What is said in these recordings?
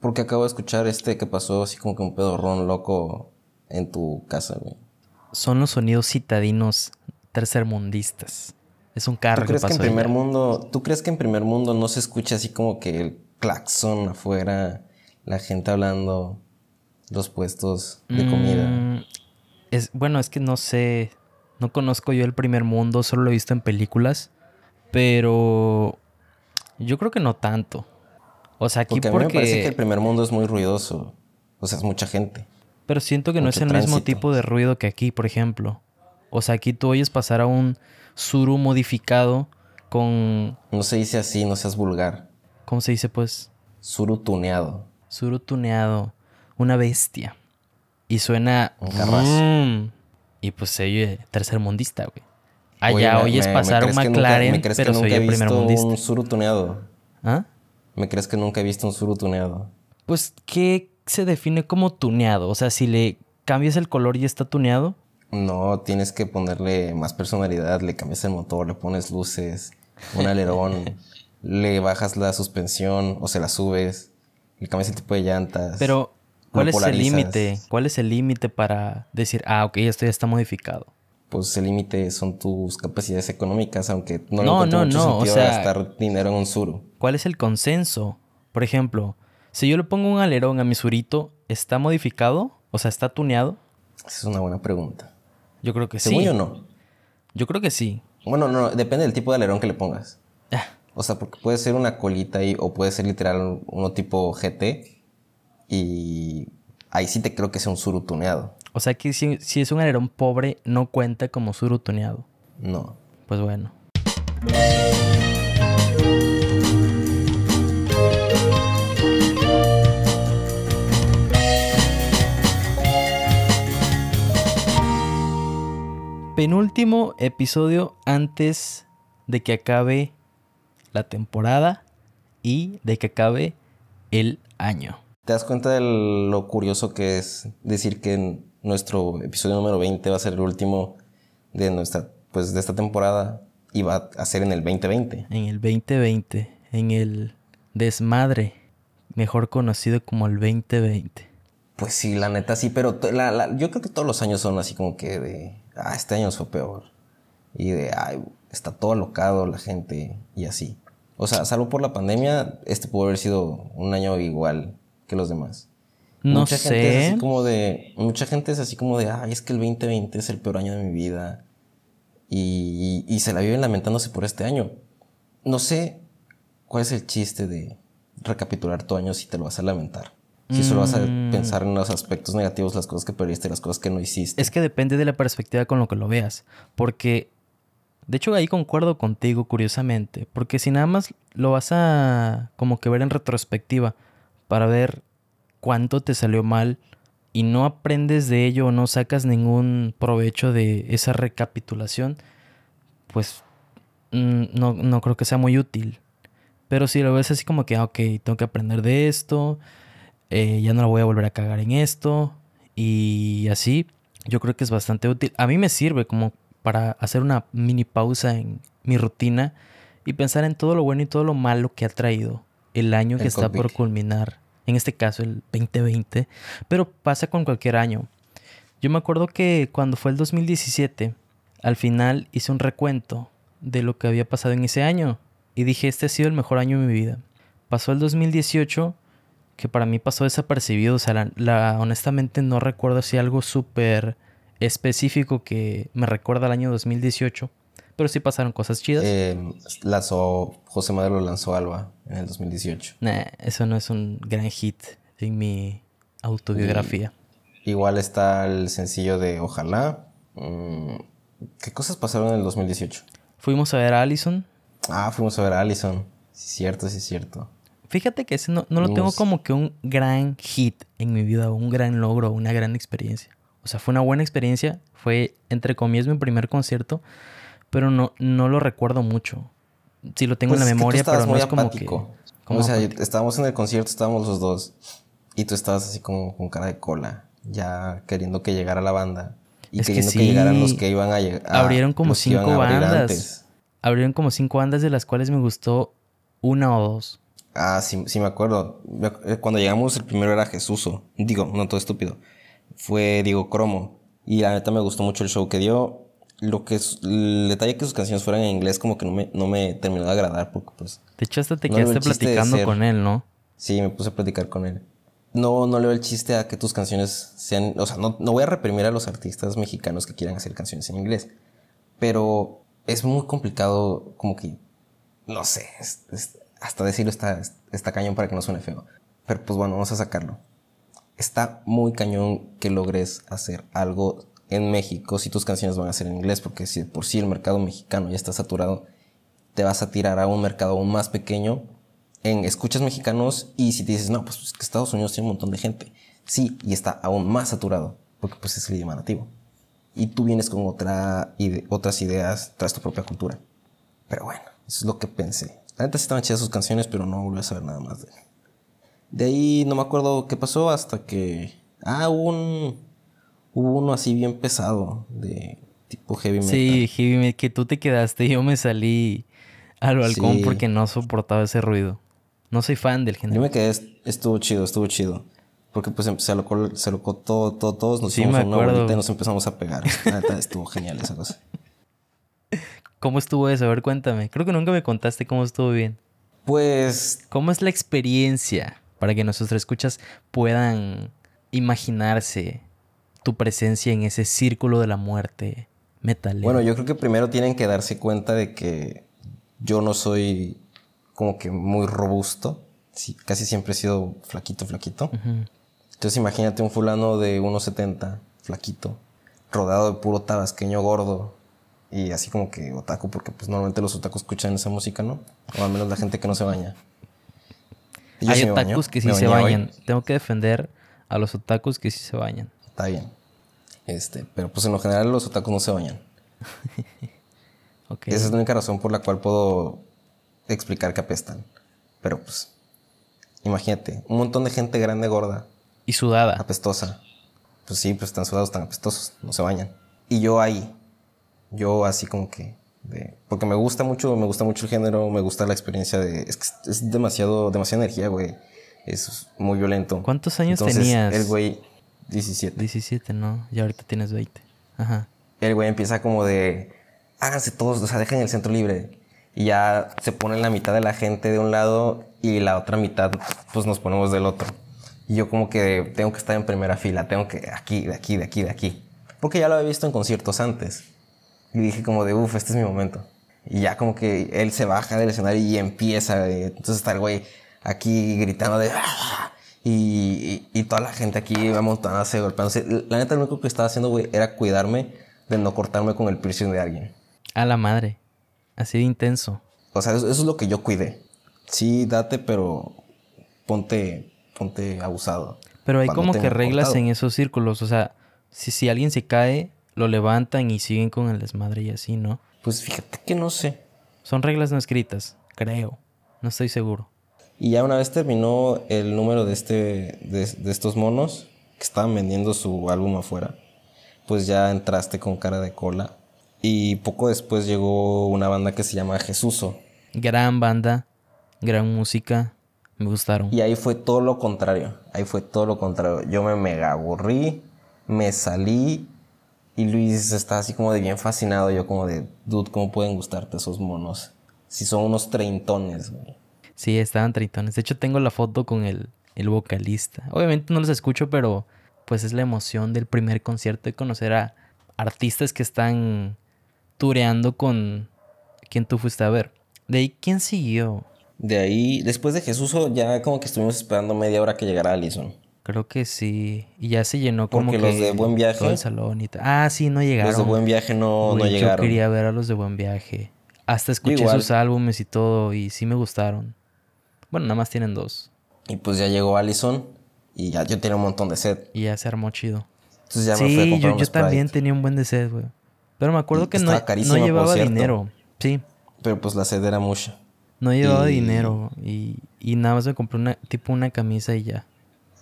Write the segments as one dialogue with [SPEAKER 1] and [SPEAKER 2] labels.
[SPEAKER 1] Porque acabo de escuchar este que pasó así como que un pedorrón loco en tu casa, güey.
[SPEAKER 2] Son los sonidos citadinos tercermundistas. Es un carro
[SPEAKER 1] ¿Tú crees
[SPEAKER 2] que
[SPEAKER 1] que en primer
[SPEAKER 2] allá.
[SPEAKER 1] mundo, tú crees que en primer mundo no se escucha así como que el claxon afuera, la gente hablando, los puestos de comida?
[SPEAKER 2] Mm, es, bueno, es que no sé. No conozco yo el primer mundo, solo lo he visto en películas. Pero yo creo que no tanto. O sea, aquí
[SPEAKER 1] Porque a
[SPEAKER 2] porque.
[SPEAKER 1] mí me parece que el primer mundo es muy ruidoso. O sea, es mucha gente.
[SPEAKER 2] Pero siento que no es el mismo tipo de ruido que aquí, por ejemplo. O sea, aquí tú oyes pasar a un suru modificado con.
[SPEAKER 1] No se dice así, no seas vulgar.
[SPEAKER 2] ¿Cómo se dice, pues?
[SPEAKER 1] Suru tuneado.
[SPEAKER 2] Suru tuneado. Una bestia. Y suena.
[SPEAKER 1] Un carrazo.
[SPEAKER 2] Mm, y pues se oye tercermundista, güey. Allá
[SPEAKER 1] Oye,
[SPEAKER 2] oyes
[SPEAKER 1] me- me
[SPEAKER 2] pasar un
[SPEAKER 1] nunca-
[SPEAKER 2] McLaren,
[SPEAKER 1] ¿Me
[SPEAKER 2] pero
[SPEAKER 1] que nunca
[SPEAKER 2] oye
[SPEAKER 1] he visto
[SPEAKER 2] primermundista.
[SPEAKER 1] un suru tuneado?
[SPEAKER 2] ¿Ah?
[SPEAKER 1] ¿Me crees que nunca he visto un suru tuneado?
[SPEAKER 2] Pues, ¿qué se define como tuneado? O sea, si le cambias el color y está tuneado.
[SPEAKER 1] No, tienes que ponerle más personalidad, le cambias el motor, le pones luces, un alerón, le bajas la suspensión o se la subes, le cambias el tipo de llantas.
[SPEAKER 2] Pero, ¿cuál es el límite? ¿Cuál es el límite para decir, ah, ok, esto ya está modificado?
[SPEAKER 1] Pues el límite son tus capacidades económicas, aunque no,
[SPEAKER 2] No,
[SPEAKER 1] le
[SPEAKER 2] no,
[SPEAKER 1] mucho
[SPEAKER 2] no, o
[SPEAKER 1] sentido
[SPEAKER 2] sea-
[SPEAKER 1] gastar dinero en un suru.
[SPEAKER 2] ¿Cuál es el consenso? Por ejemplo, si yo le pongo un alerón a mi surito, ¿está modificado? O sea, ¿está tuneado?
[SPEAKER 1] Esa es una buena pregunta.
[SPEAKER 2] Yo creo que
[SPEAKER 1] Según
[SPEAKER 2] sí.
[SPEAKER 1] yo no.
[SPEAKER 2] Yo creo que sí.
[SPEAKER 1] Bueno, no, depende del tipo de alerón que le pongas.
[SPEAKER 2] Ah,
[SPEAKER 1] O sea, porque puede ser una colita ahí o puede ser literal uno tipo GT y ahí sí te creo que sea un suru tuneado.
[SPEAKER 2] O sea que si, si es un alerón pobre, no cuenta como suru tuneado.
[SPEAKER 1] No.
[SPEAKER 2] Pues bueno. Penúltimo episodio antes de que acabe la temporada y de que acabe el año.
[SPEAKER 1] ¿Te das cuenta de lo curioso que es decir que nuestro episodio número 20 va a ser el último de nuestra pues de esta temporada y va a ser en el 2020?
[SPEAKER 2] En el 2020, en el desmadre, mejor conocido como el 2020.
[SPEAKER 1] Pues sí, la neta sí, pero la- la- yo creo que todos los años son así como que de, ah, este año fue peor. Y de, ay, está todo alocado la gente y así. O sea, salvo por la pandemia, este pudo haber sido un año igual que los demás.
[SPEAKER 2] No
[SPEAKER 1] mucha gente es
[SPEAKER 2] sé.
[SPEAKER 1] así como de, mucha gente es así como de, ay, es que el 2020 es el peor año de mi vida. Y, y se la viven lamentándose por este año. No sé cuál es el chiste de recapitular tu año si te lo vas a lamentar. Si solo vas a
[SPEAKER 2] Mm.
[SPEAKER 1] pensar en los aspectos negativos, las cosas que perdiste, las cosas que no hiciste.
[SPEAKER 2] Es que depende de la perspectiva con lo que lo veas. Porque, de hecho, ahí concuerdo contigo, curiosamente. Porque si nada más lo vas a como que ver en retrospectiva para ver cuánto te salió mal y no aprendes de ello o no sacas ningún provecho de esa recapitulación, pues mm, no, no creo que sea muy útil. Pero si lo ves así como que, ah, ok, tengo que aprender de esto, eh, ya no la voy a volver a cagar en esto, y así, yo creo que es bastante útil. A mí me sirve como para hacer una mini pausa en mi rutina y pensar en todo lo bueno y todo lo malo que ha traído el año que
[SPEAKER 1] El
[SPEAKER 2] está por culminar. En este caso, el 2020. Pero pasa con cualquier año. Yo me acuerdo que cuando fue el 2017, al final hice un recuento de lo que había pasado en ese año. Y dije, este ha sido el mejor año de mi vida. Pasó el 2018, que para mí pasó desapercibido. O sea, la, honestamente no recuerdo si algo súper específico que me recuerda al año 2018. Pero sí pasaron cosas chidas.
[SPEAKER 1] Eh, lanzó, José Madero lanzó Alba en el 2018.
[SPEAKER 2] Nah, eso no es un gran hit en mi autobiografía.
[SPEAKER 1] Igual está el sencillo de Ojalá. Mm, ¿Qué cosas pasaron en el 2018?
[SPEAKER 2] Fuimos a ver a Allison.
[SPEAKER 1] Ah, fuimos a ver a Allison. Sí, cierto, sí, cierto.
[SPEAKER 2] Fíjate que ese no, no lo tengo como que un gran hit en mi vida, un gran logro, una gran experiencia. O sea, fue una buena experiencia. Fue, entre comillas, mi primer concierto, pero no, no lo recuerdo mucho. Sí lo tengo
[SPEAKER 1] Pues
[SPEAKER 2] en la
[SPEAKER 1] es que tú
[SPEAKER 2] memoria, pero no
[SPEAKER 1] muy
[SPEAKER 2] es como
[SPEAKER 1] apático.
[SPEAKER 2] que... como
[SPEAKER 1] o sea,
[SPEAKER 2] apático.
[SPEAKER 1] estábamos en el concierto, estábamos los dos. Y tú estabas así como con cara de cola, ya queriendo que llegara la banda. Y
[SPEAKER 2] Es que
[SPEAKER 1] queriendo que,
[SPEAKER 2] sí,
[SPEAKER 1] llegaran los que iban a llegar.
[SPEAKER 2] Abrieron como
[SPEAKER 1] que
[SPEAKER 2] cinco bandas.
[SPEAKER 1] antes.
[SPEAKER 2] Abrieron como cinco bandas de las cuales me gustó una o dos.
[SPEAKER 1] Ah, sí, sí me acuerdo. Eh, Cuando llegamos, el primero era Jesuso. Digo, no todo estúpido. Fue Diego Cromo. Y la neta me gustó mucho el show que dio. Lo que es, el detalle que sus canciones fueran en inglés como que no me, no me terminó de agradar porque pues
[SPEAKER 2] De hecho, hasta te
[SPEAKER 1] No
[SPEAKER 2] quedaste platicando
[SPEAKER 1] ser-
[SPEAKER 2] con él, ¿no?
[SPEAKER 1] Sí, me puse a platicar con él. No, no le veo el chiste a que tus canciones sean. O sea, no, no voy a reprimir a los artistas mexicanos que quieran hacer canciones en inglés. Pero es muy complicado, como que. No sé. es- es- hasta decirlo está, está cañón para que no suene feo. Pero pues bueno, vamos a sacarlo. Está muy cañón que logres hacer algo en México si tus canciones van a ser en inglés, porque si por sí el mercado mexicano ya está saturado, te vas a tirar a un mercado aún más pequeño en escuchas mexicanos y si te dices, no, pues Estados Unidos tiene un montón de gente. Sí, y está aún más saturado, porque pues es el idioma nativo. Y tú vienes con otra ide- otras ideas, traes tu propia cultura. Pero bueno, eso es lo que pensé. La neta sí estaban chidas sus canciones, pero no volví a saber nada más de él. De ahí no me acuerdo qué pasó hasta que... Ah, un... Hubo uno así bien pesado, de tipo heavy metal.
[SPEAKER 2] Sí, Heavy Metal, que tú te quedaste y yo me salí al balcón
[SPEAKER 1] Sí.
[SPEAKER 2] porque no soportaba ese ruido. No soy fan del
[SPEAKER 1] Yo
[SPEAKER 2] género.
[SPEAKER 1] me quedé, estuvo chido, estuvo chido. Porque pues em- se alocó, se alocó todo, todo, todos, nos
[SPEAKER 2] Sí,
[SPEAKER 1] hicimos una bolita y nos empezamos a pegar. Estuvo genial esa cosa.
[SPEAKER 2] ¿Cómo estuvo eso? A ver, cuéntame. Creo que nunca me contaste cómo estuvo bien.
[SPEAKER 1] Pues,
[SPEAKER 2] ¿Cómo es la experiencia para que nuestros escuchas puedan imaginarse tu presencia en ese círculo de la muerte metalera?
[SPEAKER 1] bueno, yo creo que primero tienen que darse cuenta de que yo no soy como que muy robusto. Sí, casi siempre he sido flaquito, flaquito. Entonces imagínate un fulano de 1.70, flaquito, rodado de puro tabasqueño gordo. Y así como que otaku, porque pues normalmente los otakus escuchan esa música, ¿no? O al menos la gente que no se baña. Yo
[SPEAKER 2] Hay
[SPEAKER 1] sí me baño,
[SPEAKER 2] otakus que sí se
[SPEAKER 1] hoy.
[SPEAKER 2] bañan. Tengo que defender a los otakus que sí se bañan.
[SPEAKER 1] Está bien. Este, pero pues en lo general los otakus no se bañan. Esa es la única razón por la cual puedo explicar que apestan. Pero pues, imagínate, un montón de gente grande, gorda,
[SPEAKER 2] Y sudada.
[SPEAKER 1] apestosa. Pues sí, pues están sudados, están apestosos, no se bañan. Y yo ahí, yo así como que, de- porque me gusta mucho, me gusta mucho el género, me gusta la experiencia de, es que es demasiado, demasiada energía, güey. Es muy violento.
[SPEAKER 2] ¿Cuántos años
[SPEAKER 1] Entonces,
[SPEAKER 2] tenías?
[SPEAKER 1] El güey, 17.
[SPEAKER 2] 17, ¿no? Y ahorita tienes 20. Ajá.
[SPEAKER 1] el güey empieza como de, háganse todos, o sea, dejen el centro libre. Y ya se pone la mitad de la gente de un lado y la otra mitad, pues nos ponemos del otro. Y yo como que tengo que estar en primera fila, tengo que aquí, de aquí, de aquí, de aquí. Porque ya lo había visto en conciertos antes. Y dije como de, uff, este es mi momento. Y ya como que él se baja del escenario y empieza. Entonces está el güey aquí gritando de... "Ah", Y, y, y toda la gente aquí amontonándose, golpeándose. La neta, lo único que estaba haciendo, güey, era cuidarme de no cortarme con el piercing de alguien.
[SPEAKER 2] A la madre. Así de intenso.
[SPEAKER 1] O sea, eso, eso es lo que yo cuidé. Sí, date, pero ponte, ponte abusado.
[SPEAKER 2] Pero hay como que reglas
[SPEAKER 1] cortado.
[SPEAKER 2] en esos círculos. O sea, si, si alguien se cae, lo levantan y siguen con el desmadre y así, ¿no?
[SPEAKER 1] Pues fíjate que no sé.
[SPEAKER 2] Son reglas no escritas, creo. No estoy seguro.
[SPEAKER 1] Y ya una vez terminó el número de, este, de, de estos monos que estaban vendiendo su álbum afuera, pues ya entraste con cara de cola. Y poco después llegó una banda que se llama Jesuso.
[SPEAKER 2] Gran banda, gran música. Me gustaron.
[SPEAKER 1] Y ahí fue todo lo contrario. Ahí fue todo lo contrario. Yo me mega aburrí, me salí y Luis está así como de bien fascinado. Yo como de, dude, ¿cómo pueden gustarte esos monos? Si son unos treintones, güey.
[SPEAKER 2] Sí, estaban tritones. De hecho, tengo la foto con el, el vocalista. Obviamente no los escucho, pero pues es la emoción del primer concierto de conocer a artistas que están tureando con quien tú fuiste a ver. De ahí, ¿quién siguió?
[SPEAKER 1] De ahí, después de Jesuso, ya como que estuvimos esperando media hora que llegara Allison.
[SPEAKER 2] Creo que sí. Y ya se llenó como
[SPEAKER 1] Porque
[SPEAKER 2] que
[SPEAKER 1] los de Buen Viaje-
[SPEAKER 2] todo el salón y tal. Ah, sí, no llegaron.
[SPEAKER 1] Los de Buen Viaje no, no llegaron.
[SPEAKER 2] Yo quería ver a los de Buen Viaje. Hasta escuché sus álbumes y todo y sí me gustaron. Bueno, nada más tienen dos.
[SPEAKER 1] Y pues ya llegó Allison y ya yo tenía un montón de sed.
[SPEAKER 2] Y ya se armó chido.
[SPEAKER 1] Entonces ya me fui a
[SPEAKER 2] Sí,
[SPEAKER 1] comprar
[SPEAKER 2] yo, yo también tenía un buen de sed, güey. Pero me acuerdo
[SPEAKER 1] Y
[SPEAKER 2] que no, no llevaba dinero. Sí,
[SPEAKER 1] Pero pues la sed era mucha.
[SPEAKER 2] no llevaba
[SPEAKER 1] Y-
[SPEAKER 2] dinero. Y, y nada más me compré una, tipo una camisa y ya.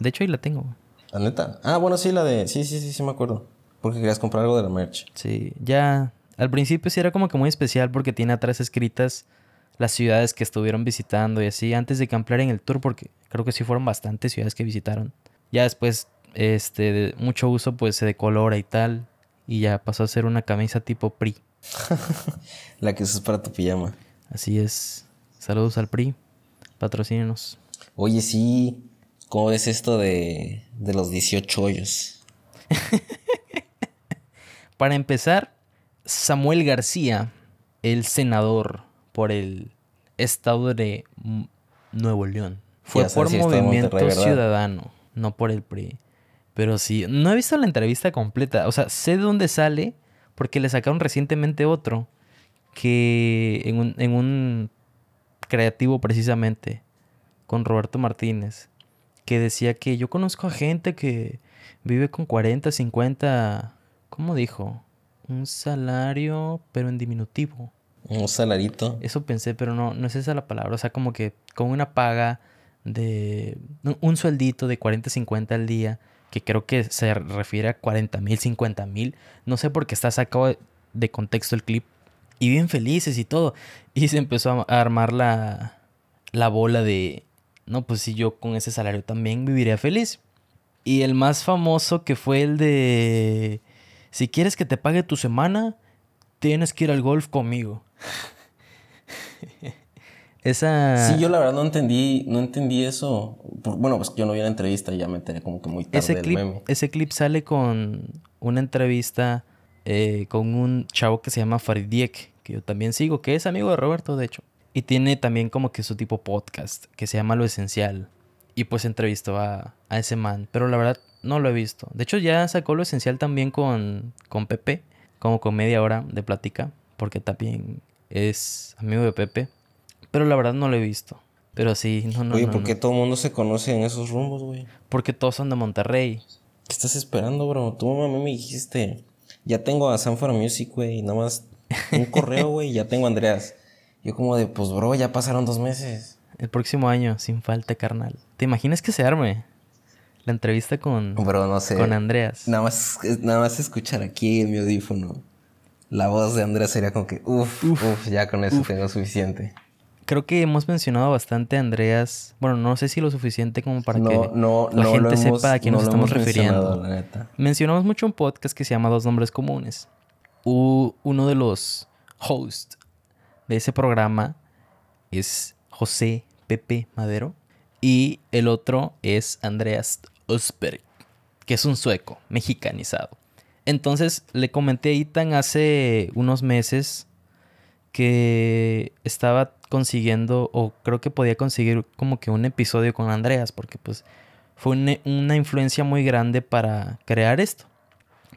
[SPEAKER 2] De hecho, ahí la tengo, güey.
[SPEAKER 1] ¿La neta? Ah, bueno, sí, la de... Sí, sí, sí, sí me acuerdo. Porque querías comprar algo de la merch.
[SPEAKER 2] Sí, ya. Al principio sí era como que muy especial porque tiene atrás escritas las ciudades que estuvieron visitando y así, antes de que ampliaran el tour, porque creo que sí fueron bastantes ciudades que visitaron. Ya después, este, de mucho uso, pues se decolora y tal, y ya pasó a ser una camisa tipo PRI.
[SPEAKER 1] La que usas para tu pijama.
[SPEAKER 2] Así es. Saludos al PRI, patrocínenos.
[SPEAKER 1] Oye, sí, ¿cómo ves esto de, de los 18 hoyos?
[SPEAKER 2] Para empezar, Samuel García, el senador por el estado de Nuevo León, fue
[SPEAKER 1] Ya
[SPEAKER 2] por Movimiento. Ciudadano, no por el PRI. Pero sí, no he visto la entrevista completa. O sea, sé de dónde sale porque le sacaron recientemente otro que en un, en un creativo precisamente con Roberto Martínez que decía que yo conozco a gente que vive con 40, 50, ¿cómo dijo? Un salario, pero en diminutivo.
[SPEAKER 1] Un salarito.
[SPEAKER 2] Eso pensé, pero no, no es esa la palabra. O sea, como que con una paga de un- sueldito de 40, 50 al día, que creo que se refiere a 40 mil, 50 mil. No sé por qué está sacado de- contexto el clip. Y bien felices y todo. Y se empezó a armar la, la bola de, no, pues si yo con ese salario también viviría feliz. Y el más famoso que fue el de, si quieres que te pague tu semana, tienes que ir al golf conmigo. Esa,
[SPEAKER 1] Sí, yo la verdad no entendí, no entendí eso. Bueno, pues yo no vi la entrevista y ya me enteré como que muy tarde
[SPEAKER 2] ese
[SPEAKER 1] del
[SPEAKER 2] clip,
[SPEAKER 1] meme.
[SPEAKER 2] ese clip sale con una entrevista eh, con un chavo que se llama Farid Diek, que yo también sigo, que es amigo de Roberto, de hecho. Y tiene también como que su tipo podcast, que se llama Lo Esencial. Y pues entrevistó a, a ese man. Pero la verdad no lo he visto. De hecho ya sacó Lo Esencial también con, con Pepe, como con media hora de plática, porque también es amigo de Pepe. Pero la verdad no lo he visto. Pero sí, no, no,
[SPEAKER 1] Oye,
[SPEAKER 2] no,
[SPEAKER 1] ¿por
[SPEAKER 2] no.
[SPEAKER 1] qué todo el mundo se conoce en esos rumbos, güey?
[SPEAKER 2] Porque todos son de Monterrey.
[SPEAKER 1] ¿Qué estás esperando, bro? Tú a mí me dijiste, ya tengo a Sanfora Music, güey, nada más un correo, güey, ya tengo a Andreas. Yo como de, pues, bro, ya pasaron dos meses.
[SPEAKER 2] El próximo año, sin falta, carnal. ¿Te imaginas que se arme la entrevista con,
[SPEAKER 1] Bro, no sé.
[SPEAKER 2] con Andreas?
[SPEAKER 1] Nada más, nada más escuchar aquí en mi audífono la voz de Andreas sería como que, uff, uff, ya con eso tengo suficiente.
[SPEAKER 2] Creo que hemos mencionado bastante a Andreas. Bueno, no sé si lo suficiente como para
[SPEAKER 1] no,
[SPEAKER 2] que
[SPEAKER 1] no,
[SPEAKER 2] la
[SPEAKER 1] no
[SPEAKER 2] gente
[SPEAKER 1] hemos,
[SPEAKER 2] sepa a quién
[SPEAKER 1] no
[SPEAKER 2] nos estamos refiriendo.
[SPEAKER 1] la neta.
[SPEAKER 2] Mencionamos mucho un podcast que se llama Dos Nombres Comunes. Uno de los hosts de ese programa es José Pepe Madero y el otro es Andreas Ösberg, que es un sueco mexicanizado. Entonces le comenté a Ethan hace unos meses que estaba consiguiendo o creo que podía conseguir como que un episodio con Andreas porque pues fue una, una influencia muy grande para crear esto.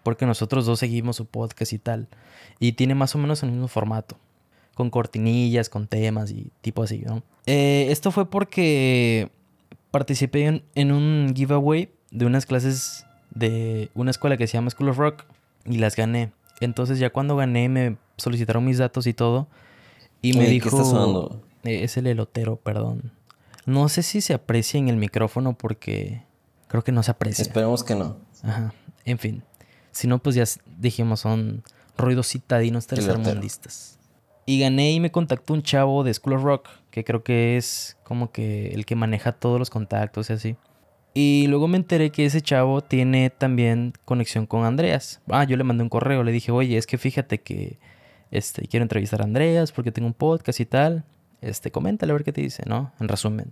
[SPEAKER 2] Porque nosotros dos seguimos su podcast y tal. Y tiene más o menos el mismo formato. Con cortinillas, con temas y tipo así, ¿no? Eh, esto fue porque participé en un giveaway de unas clases de una escuela que se llama School of Rock y las gané. Entonces ya cuando gané me solicitaron mis datos y todo. Y me
[SPEAKER 1] Oye, ¿qué
[SPEAKER 2] dijo...
[SPEAKER 1] está sonando?
[SPEAKER 2] Eh, es el elotero, perdón. No sé si se aprecia en el micrófono porque creo que no se aprecia.
[SPEAKER 1] Esperemos que no.
[SPEAKER 2] Ajá. En fin. Si no, pues ya dijimos, son ruidos citadinos tercermundistas. Y gané y me contactó un chavo de School of Rock, que creo que es como que el que maneja todos los contactos y así. Y luego me enteré que ese chavo tiene también conexión con Andreas. Ah, yo le mandé un correo, le dije, oye, es que fíjate que este, quiero entrevistar a Andreas porque tengo un podcast y tal. Este, coméntale a ver qué te dice, ¿no? En resumen.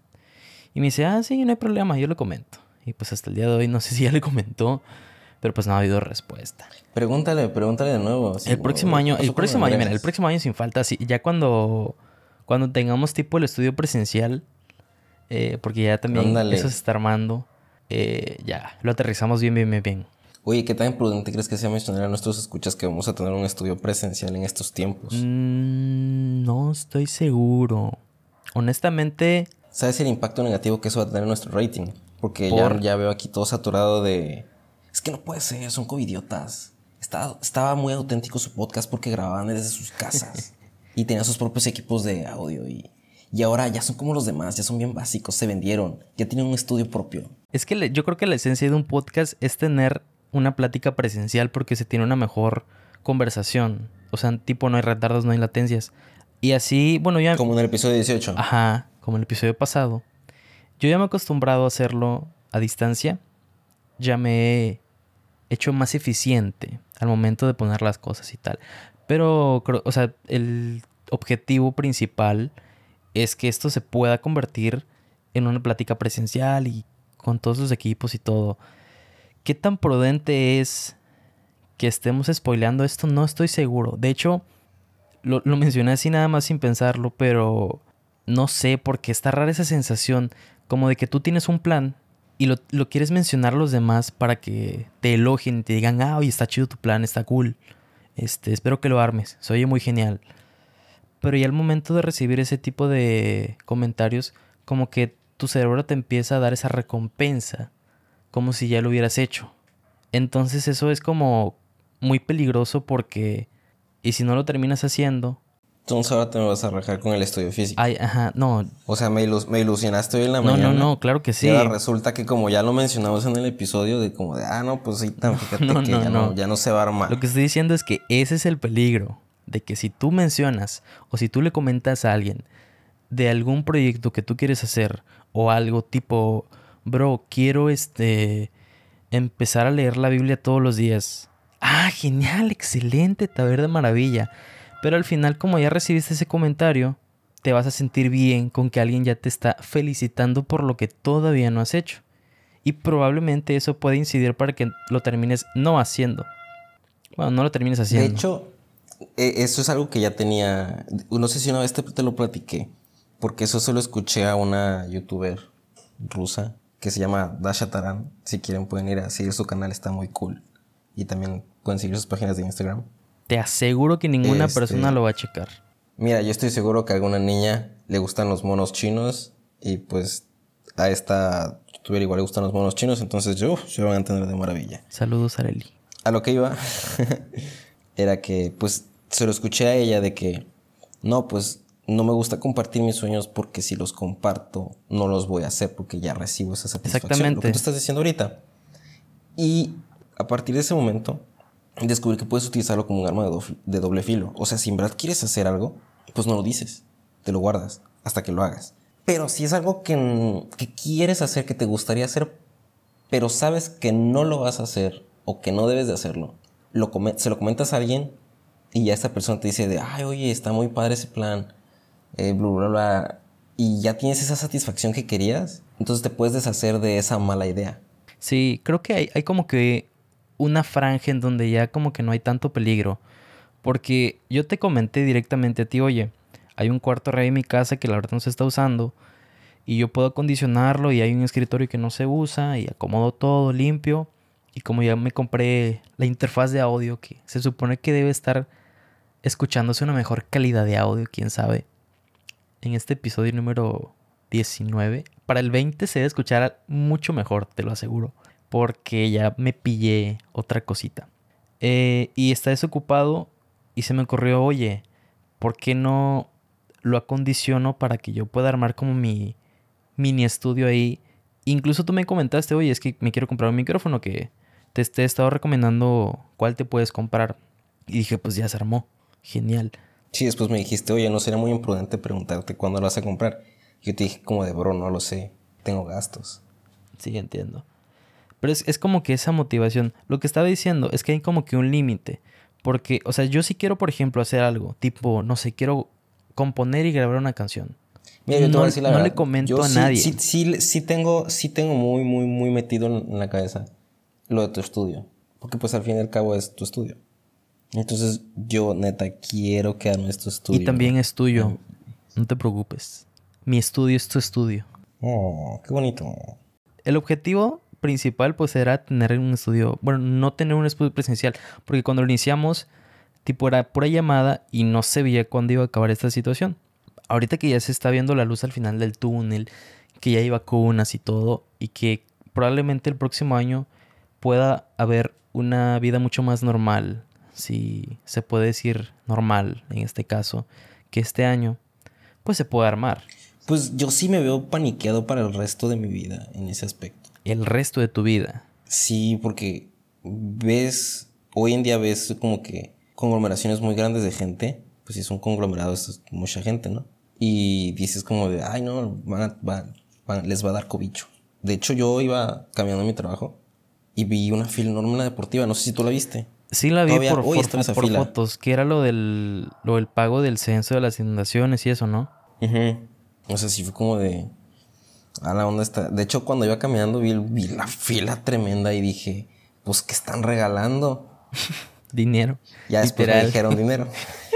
[SPEAKER 2] Y me dice, ah, sí, no hay problema, yo le comento. Y pues hasta el día de hoy no sé si ya le comentó, pero pues no ha habido respuesta.
[SPEAKER 1] Pregúntale, pregúntale de nuevo.
[SPEAKER 2] el próximo
[SPEAKER 1] "Oye,
[SPEAKER 2] año,
[SPEAKER 1] ¿qué
[SPEAKER 2] el próximo año, mira, el
[SPEAKER 1] Andreas?"
[SPEAKER 2] próximo año sin falta, sí, ya cuando, cuando tengamos tipo el estudio presencial, eh, porque ya también
[SPEAKER 1] Ándale.
[SPEAKER 2] eso se está armando, eh, ya, lo aterrizamos bien, bien, bien, bien.
[SPEAKER 1] Oye, ¿qué tan imprudente crees que sea mencionar a nuestros escuchas que vamos a tener un estudio presencial en estos tiempos?
[SPEAKER 2] Mm, no estoy seguro. Honestamente,
[SPEAKER 1] ¿Sabes el impacto negativo que eso va a tener en nuestro rating? Porque
[SPEAKER 2] Por-
[SPEAKER 1] ya, ya veo aquí todo saturado de... Es que no puede ser, son covidiotas. Estaba, estaba muy auténtico su podcast porque grababan desde sus casas. y tenían sus propios equipos de audio. Y, y ahora ya son como los demás, ya son bien básicos, se vendieron. Ya tienen un estudio propio.
[SPEAKER 2] Es que le- yo creo que la esencia de un podcast es tener una plática presencial porque se tiene una mejor conversación. O sea, tipo, no hay retardos, no hay latencias. Y así, bueno, ya...
[SPEAKER 1] Como en el episodio 18.
[SPEAKER 2] Ajá, como en el episodio pasado. Yo ya me he acostumbrado a hacerlo a distancia. Ya me he hecho más eficiente al momento de poner las cosas y tal. Pero, o sea, el objetivo principal es que esto se pueda convertir en una plática presencial y con todos los equipos y todo. ¿Qué tan prudente es que estemos spoileando esto? No estoy seguro. De hecho, lo, mencioné así nada más sin pensarlo, pero no sé, porque está rara esa sensación como de que tú tienes un plan y lo, quieres mencionar a los demás para que te elogien y te digan, ah, oye, está chido tu plan, está cool. Este, espero que lo armes, se oye muy genial. Pero ya al momento de recibir ese tipo de comentarios, como que tu cerebro te empieza a dar esa recompensa, como si ya lo hubieras hecho. Entonces eso es como muy peligroso porque, y si no lo terminas haciendo,
[SPEAKER 1] entonces ahora te me vas a rajar con el estudio físico.
[SPEAKER 2] Ay, ajá, no.
[SPEAKER 1] O sea, me, ilusionaste hoy en la
[SPEAKER 2] no,
[SPEAKER 1] mañana.
[SPEAKER 2] No, no, claro que sí.
[SPEAKER 1] Y ahora resulta que como ya lo mencionamos en el episodio, de como de, ah, no, pues sí, tan, fíjate que ya no, ya no se va a armar.
[SPEAKER 2] Lo que estoy diciendo es que ese es el peligro. De que si tú mencionas o si tú le comentas a alguien de algún proyecto que tú quieres hacer o algo tipo, bro, quiero este empezar a leer la Biblia todos los días. Ah, genial, excelente, taber de maravilla. Pero al final, como ya recibiste ese comentario, te vas a sentir bien con que alguien ya te está felicitando por lo que todavía no has hecho. Y probablemente eso puede incidir para que lo termines no haciendo. Bueno, no lo termines haciendo.
[SPEAKER 1] De hecho, eso es algo que ya tenía. No sé si una vez te, lo platiqué. Porque eso se lo escuché a una youtuber rusa que se llama Dasha Taran. Si quieren pueden ir a seguir su canal, está muy cool. Y también pueden seguir sus páginas de Instagram.
[SPEAKER 2] Te aseguro que ninguna este, persona lo va a checar.
[SPEAKER 1] Mira, yo estoy seguro que a alguna niña le gustan los monos chinos y pues a esta youtuber igual le gustan los monos chinos, entonces yo se van a entender de maravilla.
[SPEAKER 2] Saludos, Areli.
[SPEAKER 1] A lo que iba era que pues se lo escuché a ella de que no, pues no me gusta compartir mis sueños porque si los comparto no los voy a hacer porque ya recibo esa satisfacción. Exactamente. Lo que tú estás diciendo ahorita. Y a partir de ese momento descubrí que puedes utilizarlo como un arma de, doble filo. O sea, si en verdad quieres hacer algo, pues no lo dices, te lo guardas hasta que lo hagas. Pero si es algo que, que quieres hacer, que te gustaría hacer, pero sabes que no lo vas a hacer o que no debes de hacerlo, lo se lo comentas a alguien y ya esta persona te dice de, ay, oye, está muy padre ese plan, eh, bla, bla, bla, y ya tienes esa satisfacción que querías, entonces te puedes deshacer de esa mala idea.
[SPEAKER 2] Sí, creo que hay, hay como que una franja en donde ya como que no hay tanto peligro. Porque yo te comenté directamente a ti, oye, hay un cuarto rey en mi casa que la verdad no se está usando y yo puedo acondicionarlo y hay un escritorio que no se usa y acomodo todo limpio y como ya me compré la interfaz de audio que se supone que debe estar escuchándose una mejor calidad de audio, quién sabe. En este episodio número 19, para el 20 se debe escuchar mucho mejor, te lo aseguro porque ya me pillé otra cosita. Eh, y está desocupado y se me ocurrió, oye, ¿por qué no lo acondiciono para que yo pueda armar como mi mini estudio ahí? Incluso tú me comentaste, oye, es que me quiero comprar un micrófono que te, he estado recomendando cuál te puedes comprar. Y dije, pues ya se armó. Genial.
[SPEAKER 1] Sí, después me dijiste, oye, no sería muy imprudente preguntarte cuándo lo vas a comprar. Yo te dije como de, bro, no lo sé, tengo gastos.
[SPEAKER 2] Sí, entiendo. Pero es, como que esa motivación. Lo que estaba diciendo es que hay como que un límite. Porque, o sea, yo sí quiero, por ejemplo, hacer algo. Tipo, no sé, quiero componer y grabar una canción.
[SPEAKER 1] Mira, yo te no, voy a decir la no le comento a nadie. Sí, sí, sí, tengo, sí tengo muy, muy, muy metido en la cabeza lo de tu estudio. Porque pues al fin y al cabo es tu estudio. Entonces yo neta quiero que en tu estudio.
[SPEAKER 2] Y también es tuyo. No te preocupes. Mi estudio es tu estudio.
[SPEAKER 1] Oh, qué bonito.
[SPEAKER 2] El objetivo principal pues era tener un estudio, bueno, no tener un estudio presencial, porque cuando lo iniciamos, tipo era pura llamada y no se veía cuándo iba a acabar esta situación. Ahorita que ya se está viendo la luz al final del túnel, que ya hay vacunas y todo, y que probablemente el próximo año pueda haber una vida mucho más normal, si se puede decir normal en este caso, que este año, pues se puede armar.
[SPEAKER 1] Pues yo sí me veo paniqueado para el resto de mi vida en ese aspecto
[SPEAKER 2] el resto de tu vida.
[SPEAKER 1] Sí, porque ves, hoy en día ves como que conglomeraciones muy grandes de gente, pues sí es un conglomerado, es mucha gente, ¿no? Y dices como de, ay, no, van les va a dar cobicho. De hecho, yo iba caminando en mi trabajo y vi una fila la deportiva, no sé si tú la viste.
[SPEAKER 2] Sí la vi por, fotos, que era lo del, lo del pago del censo de las inundaciones y eso, ¿no?
[SPEAKER 1] O sea, sí fue como de... A la onda está. De hecho, cuando iba caminando vi, vi la fila tremenda y dije, pues, ¿qué están regalando?
[SPEAKER 2] dinero.
[SPEAKER 1] Ya después me dijeron dinero.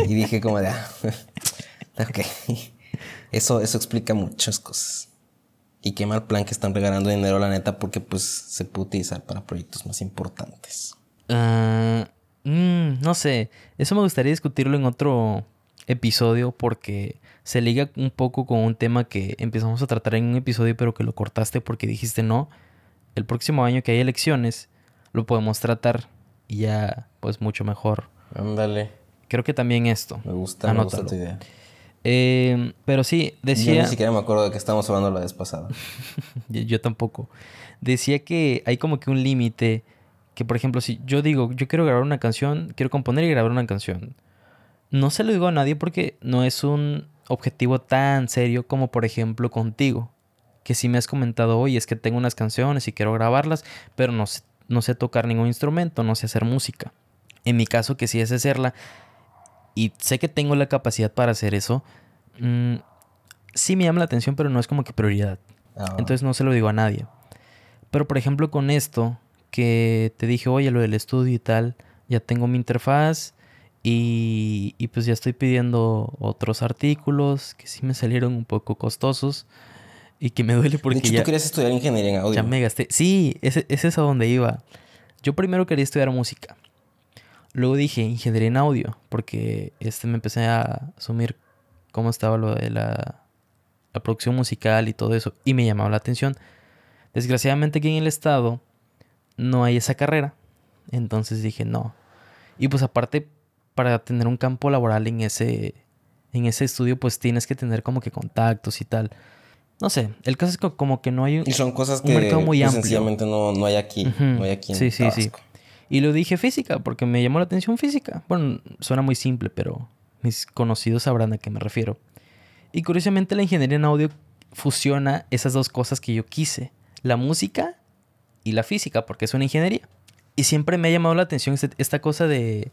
[SPEAKER 1] y dije como de, ah, ok. Eso, eso explica muchas cosas. Y qué mal plan que están regalando dinero, la neta, porque pues se puede utilizar para proyectos más importantes.
[SPEAKER 2] Mm, no sé, eso me gustaría discutirlo en otro episodio porque se liga un poco con un tema que empezamos a tratar en un episodio pero que lo cortaste porque dijiste no. El próximo año que hay elecciones lo podemos tratar y ya pues mucho mejor.
[SPEAKER 1] Ándale.
[SPEAKER 2] Creo que también esto.
[SPEAKER 1] Me gusta, me gusta tu idea.
[SPEAKER 2] Eh, pero sí, decía...
[SPEAKER 1] Yo ni siquiera me acuerdo de que estábamos hablando la vez pasada.
[SPEAKER 2] yo tampoco. Decía que hay como que un límite que por ejemplo, si yo digo, yo quiero grabar una canción, quiero componer y grabar una canción, no se lo digo a nadie porque no es un objetivo tan serio como por ejemplo contigo, que si me has comentado hoy es que tengo unas canciones y quiero grabarlas, pero no sé, no sé tocar ningún instrumento, no sé hacer música. En mi caso, que sí es hacerla, y sé que tengo la capacidad para hacer eso, mm, sí me llama la atención, pero no es como que prioridad. Ah. Entonces no se lo digo a nadie. Pero por ejemplo con esto, que te dije, oye, lo del estudio y tal, ya tengo mi interfaz y, y pues ya estoy pidiendo otros artículos que sí me salieron un poco costosos y que me duele porque
[SPEAKER 1] de hecho,
[SPEAKER 2] ya...
[SPEAKER 1] tú querías estudiar ingeniería en audio.
[SPEAKER 2] Ya me gasté. Sí, ese, ese es a donde iba. Yo primero quería estudiar música. Luego dije ingeniería en audio porque este me empecé a asumir cómo estaba lo de la, la producción musical y todo eso y me llamaba la atención. Desgraciadamente aquí en el estado no hay esa carrera. Entonces dije, no. Y pues aparte, para tener un campo laboral en ese, en ese estudio, pues tienes que tener como que contactos y tal. No sé, el caso es que como que no hay un,
[SPEAKER 1] y son cosas que, mercado muy amplio. sencillamente no, no, hay aquí. No hay aquí en
[SPEAKER 2] Sí, sí, sí. Y lo dije física, porque me llamó la atención física. Bueno, suena muy simple, pero mis conocidos sabrán a qué me refiero. Y curiosamente la ingeniería en audio fusiona esas dos cosas que yo quise. La música y la física, porque es una ingeniería. Y siempre me ha llamado la atención este, esta cosa de,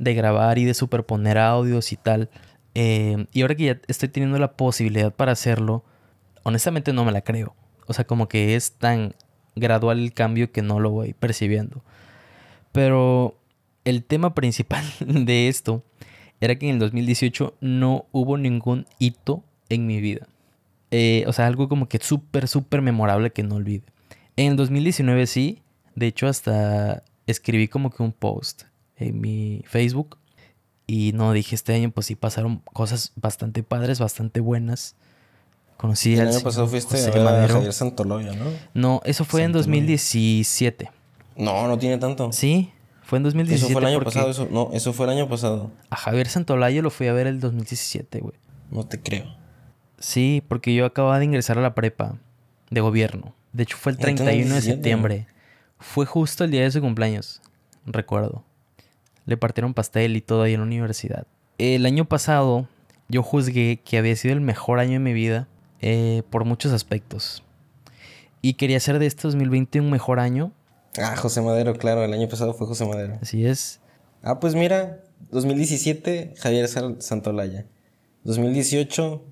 [SPEAKER 2] de grabar y de superponer audios y tal. Eh, y ahora que ya estoy teniendo la posibilidad para hacerlo, honestamente no me la creo. O sea, como que es tan gradual el cambio que no lo voy percibiendo. Pero el tema principal de esto era que en el 2018 no hubo ningún hito en mi vida. Eh, o sea, algo como que súper, súper memorable que no olvide. En el 2019 sí, de hecho hasta escribí como que un post en mi Facebook y no dije este año pues sí pasaron cosas bastante padres, bastante buenas. Conocí
[SPEAKER 1] El año pasado fuiste a, Javier Santoloya, ¿no?
[SPEAKER 2] No, eso fue en 2017.
[SPEAKER 1] No, no tiene tanto.
[SPEAKER 2] Sí, fue en 2017.
[SPEAKER 1] Eso fue el año pasado, eso, no, eso fue el año pasado.
[SPEAKER 2] A Javier Santolaya lo fui a ver el 2017, güey.
[SPEAKER 1] No te creo.
[SPEAKER 2] Sí, porque yo acababa de ingresar a la prepa de gobierno. De hecho, fue el 31 de septiembre. Fue justo el día de su cumpleaños, recuerdo. Le partieron pastel y todo ahí en la universidad. El año pasado yo juzgué que había sido el mejor año de mi vida eh, por muchos aspectos. Y quería hacer de este 2020 un mejor año.
[SPEAKER 1] Ah, José Madero, claro, el año pasado fue José Madero.
[SPEAKER 2] Así es.
[SPEAKER 1] Ah, pues mira, 2017, Javier Santolaya. 2018,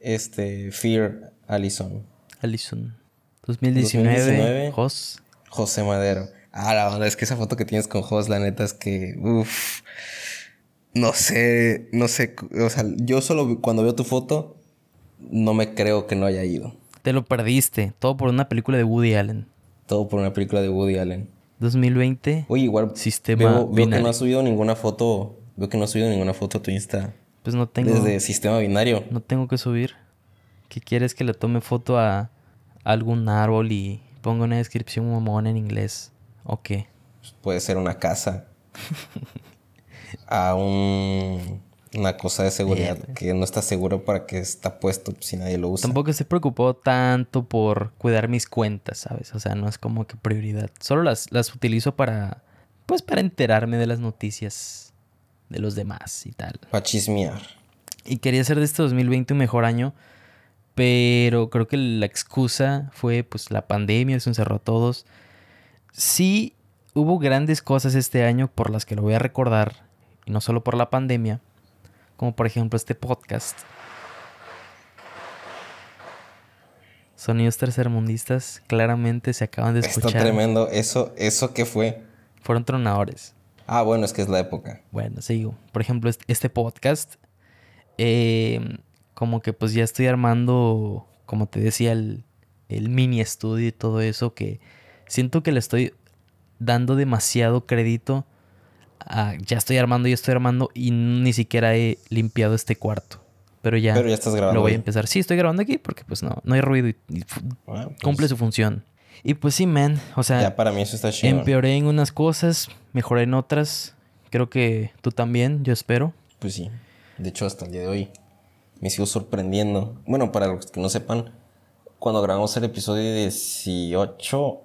[SPEAKER 1] este, Fear Allison.
[SPEAKER 2] Allison. 2019, Jos.
[SPEAKER 1] José Madero. Ah, la verdad es que esa foto que tienes con Jos, la neta es que. Uff. No sé, no sé. O sea, yo solo cuando veo tu foto, no me creo que no haya ido.
[SPEAKER 2] Te lo perdiste. Todo por una película de Woody Allen.
[SPEAKER 1] Todo por una película de Woody Allen.
[SPEAKER 2] 2020.
[SPEAKER 1] Oye, igual. Sistema veo, veo que no has subido ninguna foto. Veo que no has subido ninguna foto a tu Insta.
[SPEAKER 2] Pues no tengo.
[SPEAKER 1] Desde sistema binario.
[SPEAKER 2] No tengo que subir. ¿Qué quieres que le tome foto a algún árbol y pongo una descripción mamón en inglés. ¿O qué?
[SPEAKER 1] Puede ser una casa. a un, una cosa de seguridad que no está seguro para que está puesto si nadie lo usa.
[SPEAKER 2] Tampoco se preocupó tanto por cuidar mis cuentas, ¿sabes? O sea, no es como que prioridad. Solo las, las utilizo para, pues, para enterarme de las noticias de los demás y tal.
[SPEAKER 1] Pa' chismear.
[SPEAKER 2] Y quería hacer de este 2020 un mejor año, pero creo que la excusa fue pues la pandemia, se encerró a todos. Sí, hubo grandes cosas este año por las que lo voy a recordar, y no solo por la pandemia, como por ejemplo este podcast. Sonidos tercermundistas claramente se acaban de escuchar.
[SPEAKER 1] Está tremendo. Eso, ¿Eso qué fue?
[SPEAKER 2] Fueron tronadores.
[SPEAKER 1] Ah, bueno, es que es la época.
[SPEAKER 2] Bueno, sigo. Por ejemplo, este podcast, eh, como que pues ya estoy armando, como te decía, el, el mini estudio y todo eso, que siento que le estoy dando demasiado crédito a, ya estoy armando, ya estoy armando y ni siquiera he limpiado este cuarto. Pero ya,
[SPEAKER 1] Pero ya estás grabando.
[SPEAKER 2] lo voy a empezar. Sí, estoy grabando aquí porque pues no, no hay ruido y,
[SPEAKER 1] Ah, pues,
[SPEAKER 2] cumple su función. Y pues sí, man, o sea,
[SPEAKER 1] Ya para mí eso está chido.
[SPEAKER 2] empeoré en unas cosas, mejoré en otras. Creo que tú también, yo espero.
[SPEAKER 1] Pues sí. De hecho, hasta el día de hoy me sigo sorprendiendo. Bueno, para los que no sepan, cuando grabamos el episodio 18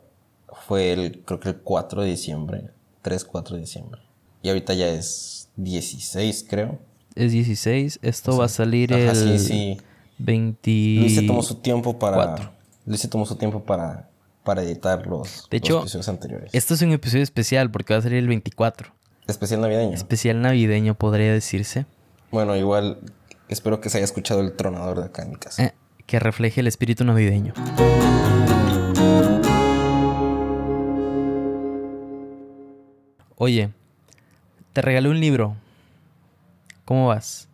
[SPEAKER 1] fue el, creo que el 4 de diciembre. 3, 4 de diciembre. Y ahorita ya es 16, creo.
[SPEAKER 2] Es 16, esto va a salir
[SPEAKER 1] Ajá,
[SPEAKER 2] el
[SPEAKER 1] sí, sí.
[SPEAKER 2] 20...
[SPEAKER 1] Luis se tomó su tiempo para.
[SPEAKER 2] Cuatro.
[SPEAKER 1] Luis se tomó su tiempo para, para editar los,
[SPEAKER 2] De
[SPEAKER 1] los
[SPEAKER 2] hecho,
[SPEAKER 1] episodios anteriores.
[SPEAKER 2] Esto es un episodio especial porque va a salir el 24.
[SPEAKER 1] Especial navideño.
[SPEAKER 2] Especial navideño podría decirse.
[SPEAKER 1] bueno, igual espero que se haya escuchado el tronador de acá en mi casa.
[SPEAKER 2] Eh, que refleje el espíritu navideño. Oye, te regalé un libro. ¿Cómo vas?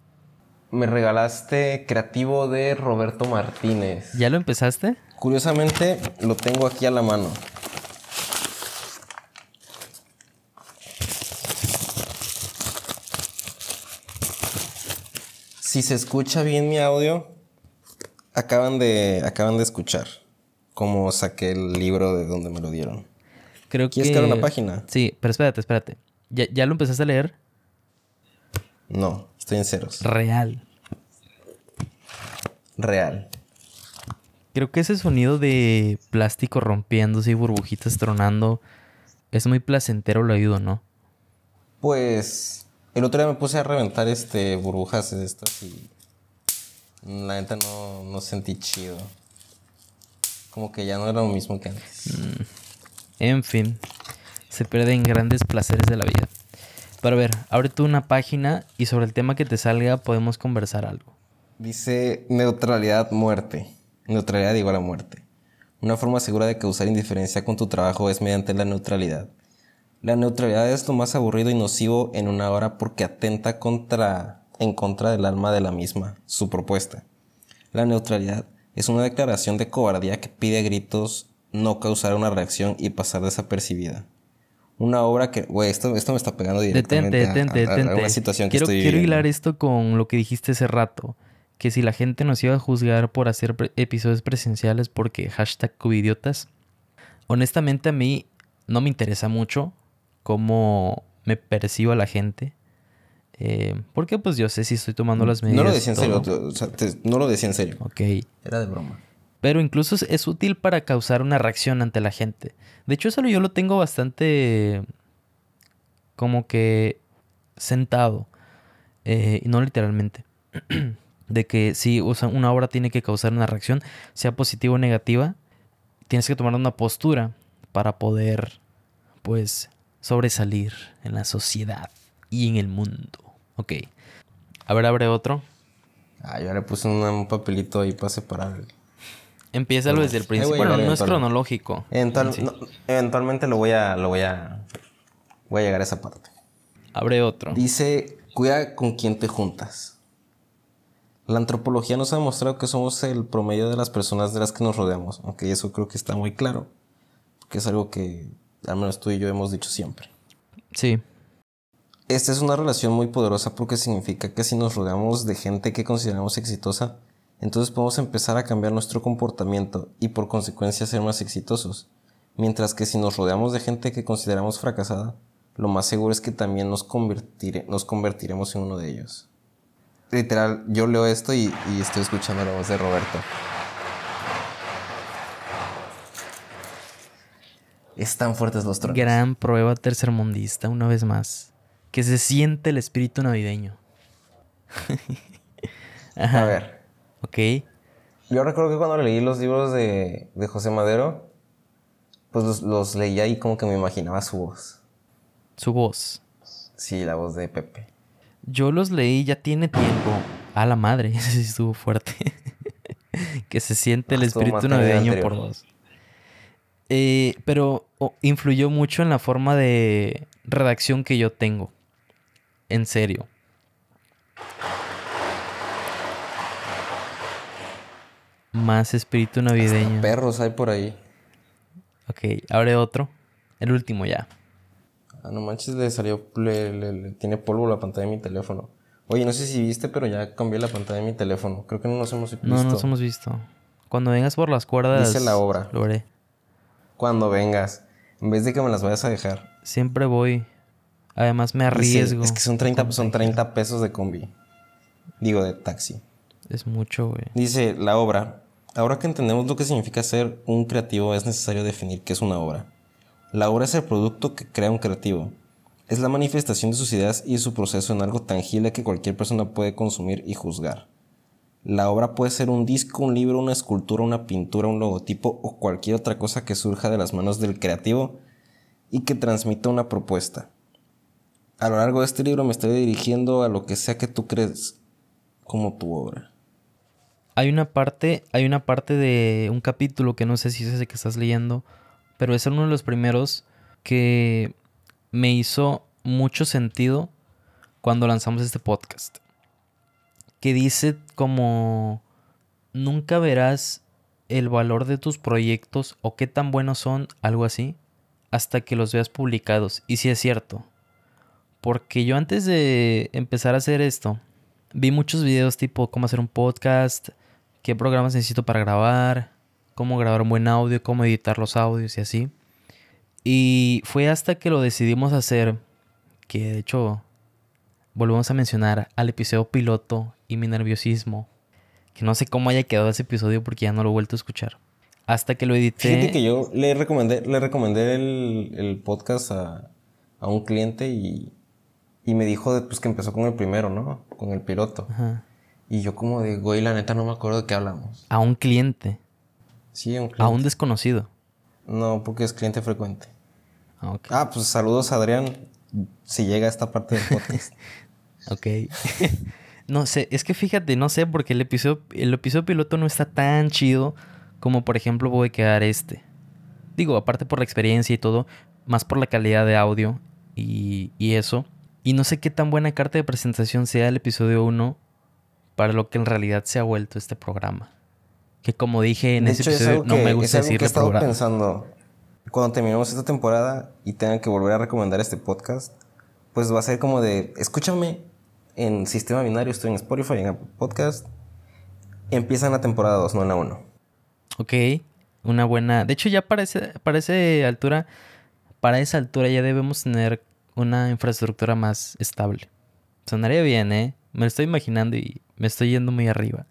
[SPEAKER 1] Me regalaste Creativo de Roberto Martínez.
[SPEAKER 2] ¿Ya lo empezaste?
[SPEAKER 1] Curiosamente, lo tengo aquí a la mano. Si se escucha bien mi audio, acaban de, acaban de escuchar cómo saqué el libro de donde me lo dieron.
[SPEAKER 2] Creo
[SPEAKER 1] ¿Quieres
[SPEAKER 2] que...
[SPEAKER 1] que abra una página?
[SPEAKER 2] Sí, pero espérate, espérate. ¿Ya, ya lo empezaste a leer?
[SPEAKER 1] No, estoy en ceros.
[SPEAKER 2] Real.
[SPEAKER 1] Real.
[SPEAKER 2] Creo que ese sonido de plástico rompiéndose y burbujitas tronando es muy placentero, lo ayudo, ¿no?
[SPEAKER 1] Pues el otro día me puse a reventar este burbujas de estas y la neta no, no sentí chido. Como que ya no era lo mismo que antes.
[SPEAKER 2] En fin, se pierden grandes placeres de la vida. Pero a ver, abre tú una página y sobre el tema que te salga podemos conversar algo.
[SPEAKER 1] Dice neutralidad muerte. Neutralidad igual a muerte. Una forma segura de causar indiferencia con tu trabajo es mediante la neutralidad. La neutralidad es lo más aburrido y nocivo en una hora porque atenta contra, en contra del alma de la misma, su propuesta. La neutralidad es una declaración de cobardía que pide a gritos no causar una reacción y pasar desapercibida. Una obra que, güey, esto, esto me está pegando directamente
[SPEAKER 2] Detente, detente,
[SPEAKER 1] a- a,
[SPEAKER 2] detente.
[SPEAKER 1] una situación que
[SPEAKER 2] quiero,
[SPEAKER 1] estoy
[SPEAKER 2] quiero hilar esto con lo que dijiste hace rato. Que si la gente nos iba a juzgar por hacer pre- episodios presenciales porque hashtag covidiotas. Honestamente a mí no me interesa mucho cómo me percibo a la gente. Eh, porque pues yo sé si estoy tomando las medidas.
[SPEAKER 1] No lo decía en serio,
[SPEAKER 2] todo.
[SPEAKER 1] o sea, te- no lo decía en serio.
[SPEAKER 2] Ok.
[SPEAKER 1] Era de broma.
[SPEAKER 2] Pero incluso es- útil para causar una reacción ante la gente. De hecho, eso yo lo tengo bastante como que sentado. eh, no literalmente. de que si una obra tiene que causar una reacción, sea positiva o negativa, tienes que tomar una postura para poder, pues, sobresalir en la sociedad y en el mundo. Ok. A ver, abre otro.
[SPEAKER 1] Ah, yo le puse una- un papelito ahí para separar.
[SPEAKER 2] Empiézalo desde el principio. Bueno, no es cronológico.
[SPEAKER 1] Eventual-
[SPEAKER 2] Sí.
[SPEAKER 1] no, eventualmente lo voy a, lo voy a, voy a llegar a esa parte.
[SPEAKER 2] Abre otro.
[SPEAKER 1] Dice, cuida con quién te juntas. La antropología nos ha demostrado que somos el promedio de las personas de las que nos rodeamos. Aunque eso creo que está muy claro. Que es algo que al menos tú y yo hemos dicho siempre.
[SPEAKER 2] Sí.
[SPEAKER 1] Esta es una relación muy poderosa porque significa que si nos rodeamos de gente que consideramos exitosa, entonces podemos empezar a cambiar nuestro comportamiento y por consecuencia ser más exitosos. Mientras que si nos rodeamos de gente que consideramos fracasada, lo más seguro es que también nos, convertire- nos convertiremos en uno de ellos. Literal, yo leo esto y, y estoy escuchando la voz de Roberto. Están fuertes los tronos.
[SPEAKER 2] Gran prueba tercermundista, una vez más. Que se siente el espíritu navideño.
[SPEAKER 1] A ver.
[SPEAKER 2] Ok.
[SPEAKER 1] Yo recuerdo que cuando leí los libros de, de José Madero, pues los, los leía y como que me imaginaba su voz.
[SPEAKER 2] Su voz.
[SPEAKER 1] Sí, la voz de Pepe.
[SPEAKER 2] Yo los leí ya tiene tiempo. A la madre, ese sí estuvo fuerte. que se siente el
[SPEAKER 1] Ah, estuvo
[SPEAKER 2] espíritu navideño por dos. Eh, pero oh, influyó mucho en la forma de redacción que yo tengo. En serio. Más espíritu navideño.
[SPEAKER 1] Perros hay por ahí.
[SPEAKER 2] Ok, abre otro. El último ya.
[SPEAKER 1] Ah, no manches, le salió. Le, le- le- tiene polvo la pantalla de mi teléfono. Oye, no sé si viste, pero ya cambié la pantalla de mi teléfono. Creo que no nos hemos visto.
[SPEAKER 2] No nos hemos visto. Cuando vengas por las cuerdas.
[SPEAKER 1] Dice la obra.
[SPEAKER 2] Lo haré.
[SPEAKER 1] Cuando vengas. En vez de que me las vayas a dejar.
[SPEAKER 2] Siempre voy. Además me arriesgo.
[SPEAKER 1] es que son 30, son 30 pesos de combi. Digo, de taxi.
[SPEAKER 2] Es mucho, güey.
[SPEAKER 1] Dice la obra. Ahora que entendemos lo que significa ser un creativo, es necesario definir qué es una obra. La obra es el producto que crea un creativo. Es la manifestación de sus ideas y su proceso en algo tangible que cualquier persona puede consumir y juzgar. La obra puede ser un disco, un libro, una escultura, una pintura, un logotipo o cualquier otra cosa que surja de las manos del creativo y que transmita una propuesta. A lo largo de este libro me estoy dirigiendo a lo que sea que tú crees como tu obra.
[SPEAKER 2] Hay una parte, hay una parte de un capítulo que no sé si es ese que estás leyendo, pero es uno de los primeros que me hizo mucho sentido cuando lanzamos este podcast. Que dice como nunca verás el valor de tus proyectos o qué tan buenos son, algo así, hasta que los veas publicados. Y si es cierto. Porque yo antes de empezar a hacer esto, vi muchos videos tipo cómo hacer un podcast, qué programas necesito para grabar, cómo grabar un buen audio, cómo editar los audios y así. Y fue hasta que lo decidimos hacer, que de hecho volvemos a mencionar al episodio piloto y mi nerviosismo, que no sé cómo haya quedado ese episodio porque ya no lo he vuelto a escuchar. Hasta que lo edité.
[SPEAKER 1] Fíjate que yo le recomendé, le recomendé el, el podcast a, a un cliente y, y me dijo de, pues, que empezó con el primero, ¿no? Con el piloto.
[SPEAKER 2] Ajá.
[SPEAKER 1] Y yo como de, güey, la neta no me acuerdo de qué hablamos.
[SPEAKER 2] A un cliente,
[SPEAKER 1] Sí, a un cliente.
[SPEAKER 2] a un desconocido.
[SPEAKER 1] No, porque es cliente frecuente.
[SPEAKER 2] Ah.
[SPEAKER 1] Ah, pues saludos a Adrián, si llega a esta parte del podcast.
[SPEAKER 2] Ok. no sé, es que fíjate, no sé, porque el episodio, el episodio piloto no está tan chido como por ejemplo voy a quedar este. Digo, aparte por la experiencia y todo, más por la calidad de audio y, y eso. Y no sé qué tan buena carta de presentación sea el episodio 1 para lo que en realidad se ha vuelto este programa. Que como dije en
[SPEAKER 1] de
[SPEAKER 2] ese
[SPEAKER 1] hecho, es
[SPEAKER 2] episodio,
[SPEAKER 1] algo
[SPEAKER 2] no
[SPEAKER 1] que,
[SPEAKER 2] me
[SPEAKER 1] es
[SPEAKER 2] gusta
[SPEAKER 1] algo que he
[SPEAKER 2] decirle
[SPEAKER 1] estado
[SPEAKER 2] programa.
[SPEAKER 1] pensando. Cuando terminemos esta temporada y tengan que volver a recomendar este podcast, pues va a ser como de, escúchame en Sistema Binario, estoy en Spotify, en Apple Podcast. Empieza en la temporada 2, no en la 1.
[SPEAKER 2] Ok, una buena. De hecho, ya para, ese- para esa altura, para esa altura ya debemos tener una infraestructura más estable. Sonaría bien, ¿eh? Me lo estoy imaginando y me estoy yendo muy arriba.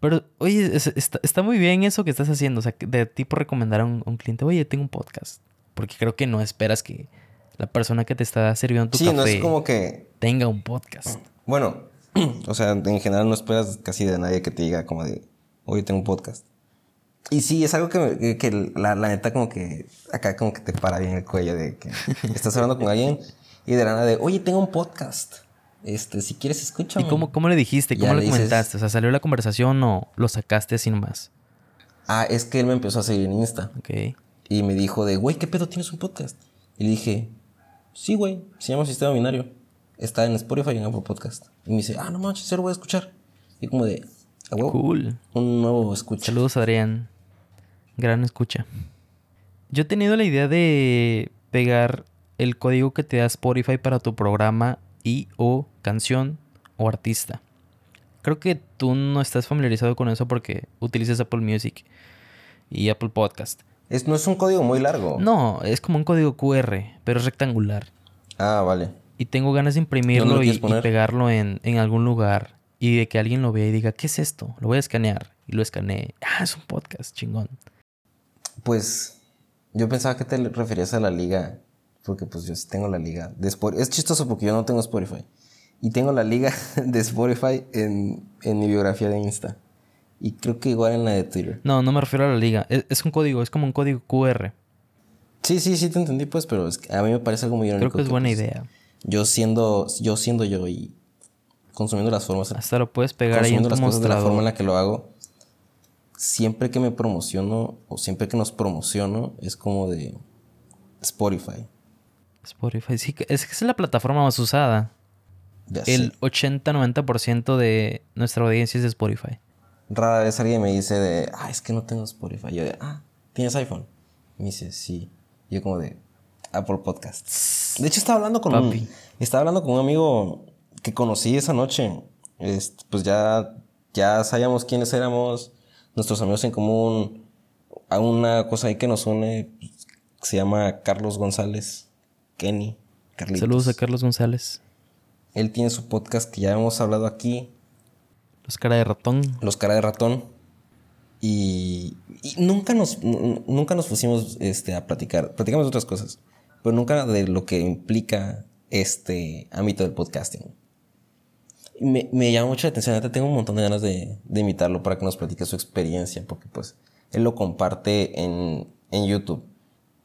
[SPEAKER 2] Pero, oye, es- está, está muy bien eso que estás haciendo. O sea, de tipo recomendar a un, a un cliente, oye, tengo un podcast. Porque creo que no esperas que la persona que te está sirviendo tu
[SPEAKER 1] Sí,
[SPEAKER 2] café
[SPEAKER 1] no es como que,
[SPEAKER 2] tenga un podcast.
[SPEAKER 1] bueno, o sea, en general no esperas casi de nadie que te diga como de, oye, tengo un podcast. Y sí, es algo que, me- que- que la, la neta como que acá como que te para bien el cuello de que estás hablando con alguien y de la nada de, oye, tengo un podcast. Este, si quieres, escúchame.
[SPEAKER 2] ¿Y cómo, cómo le dijiste? ¿Cómo le
[SPEAKER 1] le dices-
[SPEAKER 2] comentaste? O sea, ¿salió la conversación o lo sacaste así nomás?
[SPEAKER 1] Ah, es que él me empezó a seguir en Insta.
[SPEAKER 2] Ok.
[SPEAKER 1] Y me dijo de, güey, ¿qué pedo tienes un podcast? Y le dije, sí, güey, se llama Sistema Binario. Está en Spotify y en Apple Podcast. Y me dice, ah, no manches, se lo voy a escuchar. Y como de, a huevo,
[SPEAKER 2] Cool.
[SPEAKER 1] un nuevo escucha.
[SPEAKER 2] Saludos, Adrián. Gran escucha. Yo he tenido la idea de pegar el código que te da Spotify para tu programa y o canción o artista. Creo que tú no estás familiarizado con eso porque utilizas Apple Music y Apple Podcast.
[SPEAKER 1] Es, no es un código muy largo.
[SPEAKER 2] No, es como un código QR, pero es rectangular.
[SPEAKER 1] Ah, vale.
[SPEAKER 2] Y tengo ganas de
[SPEAKER 1] ¿Dónde
[SPEAKER 2] imprimirlo
[SPEAKER 1] lo
[SPEAKER 2] y, y pegarlo en, en algún lugar. Y de que alguien lo vea y diga, ¿qué es esto? Lo voy a escanear. Y lo escaneé. Ah, es un podcast, chingón.
[SPEAKER 1] Pues yo pensaba que te referías a la liga porque pues yo sí tengo la liga de Spotify. Es chistoso porque yo no tengo Spotify. Y tengo la liga de Spotify en, en mi biografía de Insta. Y creo que igual en la de Twitter.
[SPEAKER 2] No, no me refiero a la liga. Es, es un código, es como un código QR.
[SPEAKER 1] Sí, sí, sí te entendí, pues, pero es que a mí me parece algo muy irónico.
[SPEAKER 2] Creo que es buena
[SPEAKER 1] pues,
[SPEAKER 2] idea.
[SPEAKER 1] Yo siendo, yo siendo yo y consumiendo las formas,
[SPEAKER 2] Hasta lo puedes pegar ahí en
[SPEAKER 1] consumiendo
[SPEAKER 2] tu
[SPEAKER 1] las cosas de la forma en la que lo hago, siempre que me promociono o siempre que nos promociono es como de Spotify.
[SPEAKER 2] Spotify. Sí, es que es la plataforma más usada.
[SPEAKER 1] Ya
[SPEAKER 2] El
[SPEAKER 1] sé.
[SPEAKER 2] 80-90% de nuestra audiencia es de Spotify.
[SPEAKER 1] Rara vez alguien me dice de, ah, es que no tengo Spotify. Yo de, ah, ¿tienes iPhone? Me dice, sí. Yo como de, Apple Podcasts. De hecho, estaba hablando con
[SPEAKER 2] Papi.
[SPEAKER 1] un, estaba hablando con un amigo que conocí esa noche. Este, pues ya, ya sabíamos quiénes éramos, nuestros amigos en común. Hay una cosa ahí que nos une, pues, se llama Carlos González, Kenny, Carlitos.
[SPEAKER 2] Saludos a Carlos González.
[SPEAKER 1] Él tiene su podcast que ya hemos hablado aquí,
[SPEAKER 2] Los cara de ratón.
[SPEAKER 1] Los cara de ratón. Y, y nunca nos nu- nunca nos pusimos este, a platicar. Platicamos de otras cosas. Pero nunca de lo que implica este ámbito del podcasting. Me, me llama mucho la atención. Tengo un montón de ganas de, de invitarlo para que nos platique su experiencia. Porque pues él lo comparte en, en YouTube.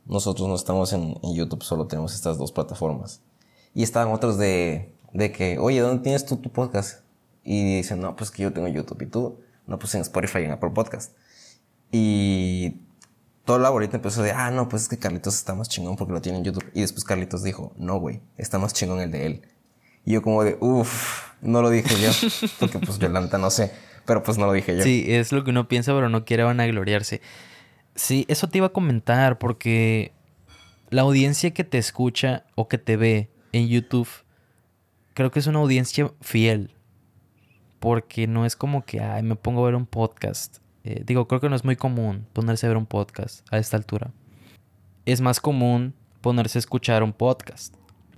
[SPEAKER 1] Nosotros no estamos en, YouTube, solo tenemos estas dos plataformas. Y estaban otros de, que, oye, ¿dónde tienes tú tu podcast? Y dicen, no, pues que yo tengo YouTube. ¿Y tú? No, pues en Spotify y en Apple Podcast. Y todo la bolita empezó de, ah, no, pues es que Carlitos está más chingón porque lo tiene en YouTube. Y después Carlitos dijo, no, güey, está más chingón el de él. Y yo como de, uff, no lo dije yo. Porque pues yo la neta no sé. Pero pues no lo dije yo.
[SPEAKER 2] Sí, es lo que uno piensa, pero no quiere vanagloriarse. Sí, eso te iba a comentar porque la audiencia que te escucha o que te ve en YouTube, creo que es una audiencia fiel. Porque no es como que, ay, me pongo a ver un podcast. Eh, digo, creo que no es muy común ponerse a ver un podcast a esta altura. Es más común ponerse a escuchar un podcast.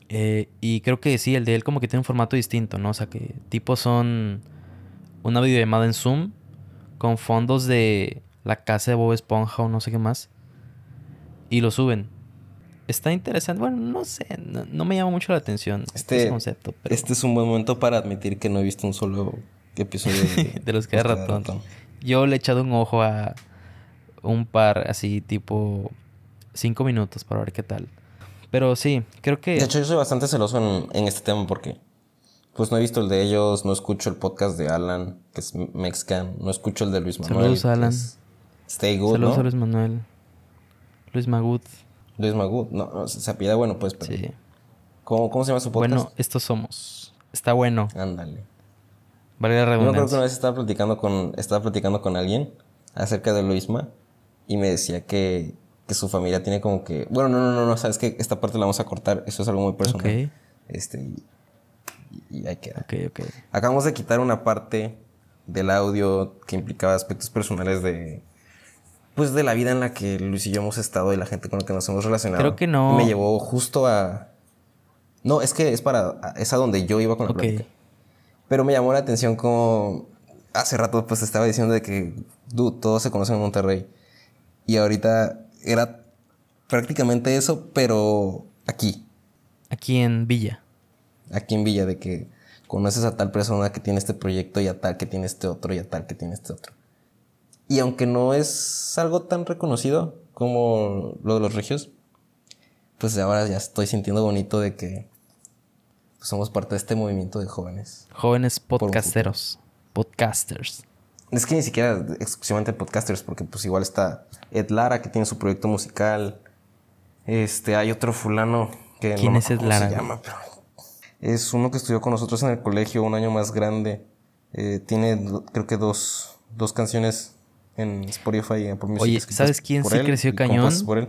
[SPEAKER 2] Eh, y creo que sí, el de él como que tiene un formato distinto, ¿no? O sea, que tipo son una videollamada en Zoom con fondos de la casa de Bob Esponja o no sé qué más. Y lo suben. Está interesante. Bueno, no sé, no, no me llama mucho la atención
[SPEAKER 1] Este-
[SPEAKER 2] ese concepto. Pero
[SPEAKER 1] Este es un buen momento para admitir que no he visto un solo episodio de,
[SPEAKER 2] de los que de ratón. Yo le he echado un ojo a un par así tipo cinco minutos para ver qué tal. Pero sí, creo que...
[SPEAKER 1] De hecho, yo soy bastante celoso en, en este tema porque pues no he visto el de ellos, no escucho el podcast de Alan, que es Mexican, no escucho el de Luis Manuel.
[SPEAKER 2] Saludos,
[SPEAKER 1] que
[SPEAKER 2] Alan.
[SPEAKER 1] es Stay Good,
[SPEAKER 2] Saludos
[SPEAKER 1] ¿no?
[SPEAKER 2] a Luis Manuel. Luis Magut.
[SPEAKER 1] Luis Magud, no, no, se apellida bueno, pues, pero
[SPEAKER 2] Sí.
[SPEAKER 1] ¿cómo, ¿cómo se llama su podcast?
[SPEAKER 2] Bueno, estos somos. Está bueno.
[SPEAKER 1] Ándale.
[SPEAKER 2] Vale la
[SPEAKER 1] Yo me acuerdo que
[SPEAKER 2] redundancia.
[SPEAKER 1] una vez estaba platicando con, estaba platicando con alguien acerca de Luisma y me decía que, que su familia tiene como que... Bueno, no, no, no, no, sabes que esta parte la vamos a cortar, eso es algo muy personal.
[SPEAKER 2] Ok.
[SPEAKER 1] Este, y, y, y ahí queda.
[SPEAKER 2] Ok, ok.
[SPEAKER 1] Acabamos de quitar una parte del audio que implicaba aspectos personales de... Pues de la vida en la que Luis y yo hemos estado y la gente con la que nos hemos relacionado.
[SPEAKER 2] Creo que no.
[SPEAKER 1] Me llevó justo a... No, es que es para... Es a donde yo iba con la
[SPEAKER 2] Ok.
[SPEAKER 1] plática. Pero me llamó la atención como... Hace rato pues estaba diciendo de que... Dude, todos se conocen en Monterrey. Y ahorita era prácticamente eso, pero aquí.
[SPEAKER 2] Aquí en Villa.
[SPEAKER 1] Aquí en Villa, de que conoces a tal persona que tiene este proyecto y a tal que tiene este otro y a tal que tiene este otro. Y aunque no es algo tan reconocido como lo de los regios, pues ahora ya estoy sintiendo bonito de que pues, somos parte de este movimiento de jóvenes.
[SPEAKER 2] Jóvenes podcasteros. Podcasters.
[SPEAKER 1] Es que ni siquiera exclusivamente podcasters, porque pues igual está Ed Lara que tiene su proyecto musical. Este, hay otro fulano que
[SPEAKER 2] ¿Quién
[SPEAKER 1] no
[SPEAKER 2] es Ed Lara?
[SPEAKER 1] se llama, pero es uno que estudió con nosotros en el colegio un año más grande. Eh, tiene creo que dos, dos canciones en Spotify y en Apple Music.
[SPEAKER 2] Oye, ¿sabes quién sí
[SPEAKER 1] él
[SPEAKER 2] creció cañón?
[SPEAKER 1] por él.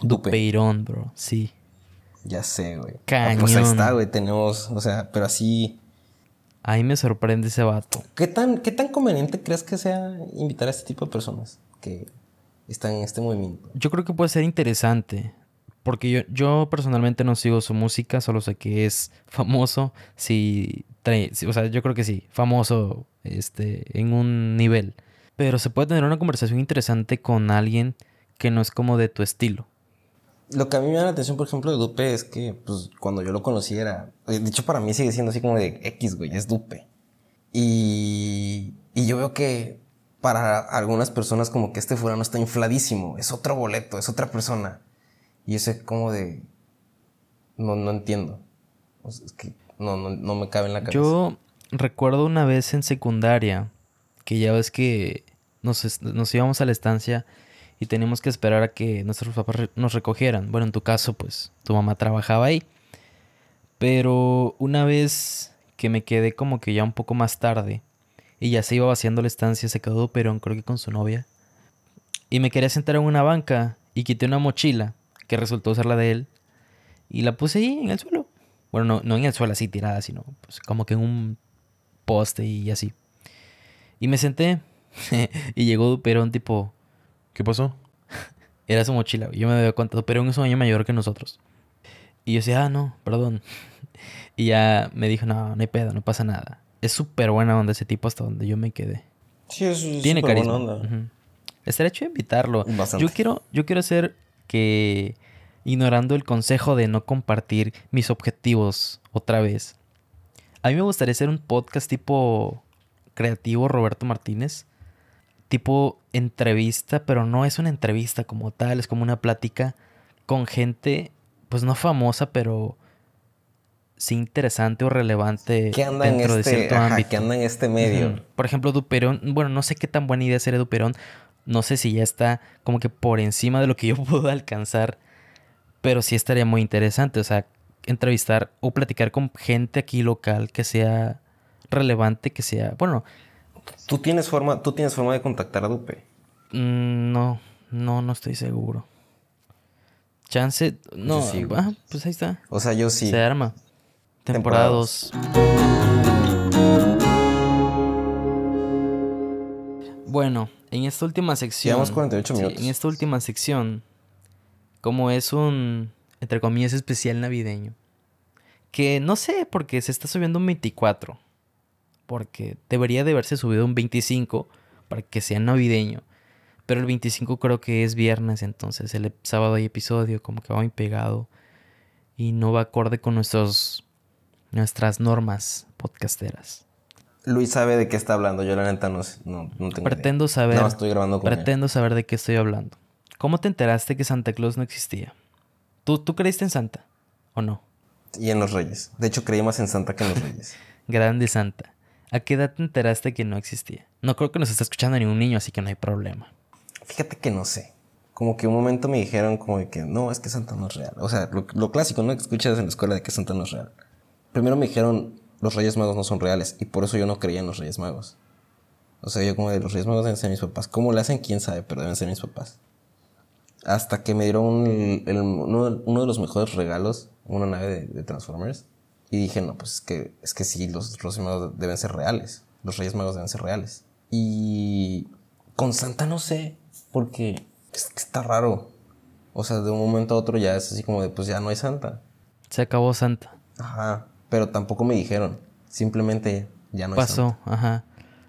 [SPEAKER 1] Dupe.
[SPEAKER 2] Peirón, bro. Sí.
[SPEAKER 1] Ya sé, güey. Ah,
[SPEAKER 2] Cañón.
[SPEAKER 1] Pues ahí está, güey. Tenemos, o sea, pero así.
[SPEAKER 2] Ahí me sorprende ese vato.
[SPEAKER 1] ¿Qué tan, ¿Qué tan conveniente crees que sea invitar a este tipo de personas que están en este movimiento?
[SPEAKER 2] Yo creo que puede ser interesante. Porque yo, yo personalmente no sigo su música, solo sé que es famoso. Si trae- si- o sea, yo creo que sí, famoso este, en un nivel. Pero se puede tener una conversación interesante con alguien que no es como de tu estilo.
[SPEAKER 1] Lo que a mí me da la atención, por ejemplo, de Dupe es que, pues, cuando yo lo conocí era... De hecho, para mí sigue siendo así como de X, güey, es Dupe. Y, y yo veo que para algunas personas como que este fulano está infladísimo, es otro boleto, es otra persona. Y ese como de... No, no entiendo. O sea, es que no, no, no me cabe en la cabeza.
[SPEAKER 2] Yo recuerdo una vez en secundaria que ya ves que nos, nos íbamos a la estancia y teníamos que esperar a que nuestros papás nos recogieran. Bueno, en tu caso, pues tu mamá trabajaba ahí. Pero una vez que me quedé como que ya un poco más tarde y ya se iba vaciando la estancia, se quedó Perón, creo que con su novia. Y me quería sentar en una banca y quité una mochila que resultó ser la de él y la puse ahí en el suelo. Bueno, no, no en el suelo así tirada, sino pues como que en un poste y así. Y me senté y llegó Duperón tipo, ¿qué pasó? Era su mochila, yo me había contado, Duperón es un año mayor que nosotros. Y yo decía, ah, no, perdón. Y ya me dijo, no, no hay pedo, no pasa nada. Es súper buena onda ese tipo hasta donde yo me quedé.
[SPEAKER 1] Sí, es,
[SPEAKER 2] Tiene
[SPEAKER 1] súper
[SPEAKER 2] carisma.
[SPEAKER 1] buena onda.
[SPEAKER 2] Estaría hecho invitarlo.
[SPEAKER 1] Bastante.
[SPEAKER 2] Yo quiero, yo quiero hacer que, ignorando el consejo de no compartir mis objetivos otra vez, a mí me gustaría hacer un podcast tipo creativo Roberto Martínez, tipo entrevista, pero no es una entrevista como tal, es como una plática con gente, pues no famosa, pero sí interesante o relevante
[SPEAKER 1] ¿Qué anda en
[SPEAKER 2] dentro de
[SPEAKER 1] este,
[SPEAKER 2] cierto
[SPEAKER 1] ajá,
[SPEAKER 2] ámbito.
[SPEAKER 1] que anda en este medio?
[SPEAKER 2] Por ejemplo, Duperón, bueno, no sé qué tan buena idea sería Duperón. No sé si ya está como que por encima de lo que yo puedo alcanzar. Pero sí estaría muy interesante. O sea, entrevistar o platicar con gente aquí local que sea relevante, que sea. Bueno,
[SPEAKER 1] ¿Tú tienes forma, tú tienes forma de contactar a Dupe.
[SPEAKER 2] mm, no, no, no estoy seguro. Chance. No,
[SPEAKER 1] sí,
[SPEAKER 2] ah, pues ahí está.
[SPEAKER 1] O sea, yo sí.
[SPEAKER 2] Se arma.
[SPEAKER 1] Temporada
[SPEAKER 2] Temporada
[SPEAKER 1] dos.
[SPEAKER 2] 2. Bueno, en esta última sección.
[SPEAKER 1] Llevamos 48
[SPEAKER 2] sí,
[SPEAKER 1] minutos.
[SPEAKER 2] en esta última sección, como es un, entre comillas, especial navideño, que no sé, porque se está subiendo un 24, porque debería de haberse subido un 25 para que sea navideño, pero el 25 creo que es viernes, entonces el sábado hay episodio, como que va muy pegado y no va acorde con nuestros, nuestras normas podcasteras.
[SPEAKER 1] Luis sabe de qué está hablando. Yo la neta no, no, no tengo
[SPEAKER 2] Pretendo
[SPEAKER 1] idea.
[SPEAKER 2] saber,
[SPEAKER 1] Nada más estoy grabando con él.
[SPEAKER 2] pretendo saber de qué estoy hablando. ¿Cómo te enteraste que Santa Claus no existía? ¿Tú, ¿Tú creíste en Santa o no?
[SPEAKER 1] Y en los Reyes. De hecho, creí más en Santa que en los Reyes.
[SPEAKER 2] Grande Santa. ¿A qué edad te enteraste que no existía? No creo que nos está escuchando ningún niño, así que no hay problema.
[SPEAKER 1] Fíjate que no sé. Como que un momento me dijeron como de que no, es que Santa no es real. O sea, lo, lo clásico, ¿no? Que escuchas en la escuela de que Santa no es real. Primero me dijeron, los Reyes Magos no son reales. Y por eso yo no creía en los Reyes Magos. O sea, yo como de los Reyes Magos deben ser mis papás. ¿Cómo le hacen? ¿Quién sabe? Pero deben ser mis papás. Hasta que me dieron el- el- uno, uno de los mejores regalos, una nave de, de Transformers. Y dije, no, pues es que, es que sí, los Reyes Magos deben ser reales. Los Reyes Magos deben ser reales. Y con Santa no sé, porque es que está raro. O sea, de un momento a otro ya es así como de, pues ya no hay Santa.
[SPEAKER 2] Se acabó Santa.
[SPEAKER 1] Ajá. Pero tampoco me dijeron. Simplemente ya no hay Santa.
[SPEAKER 2] Pasó, ajá.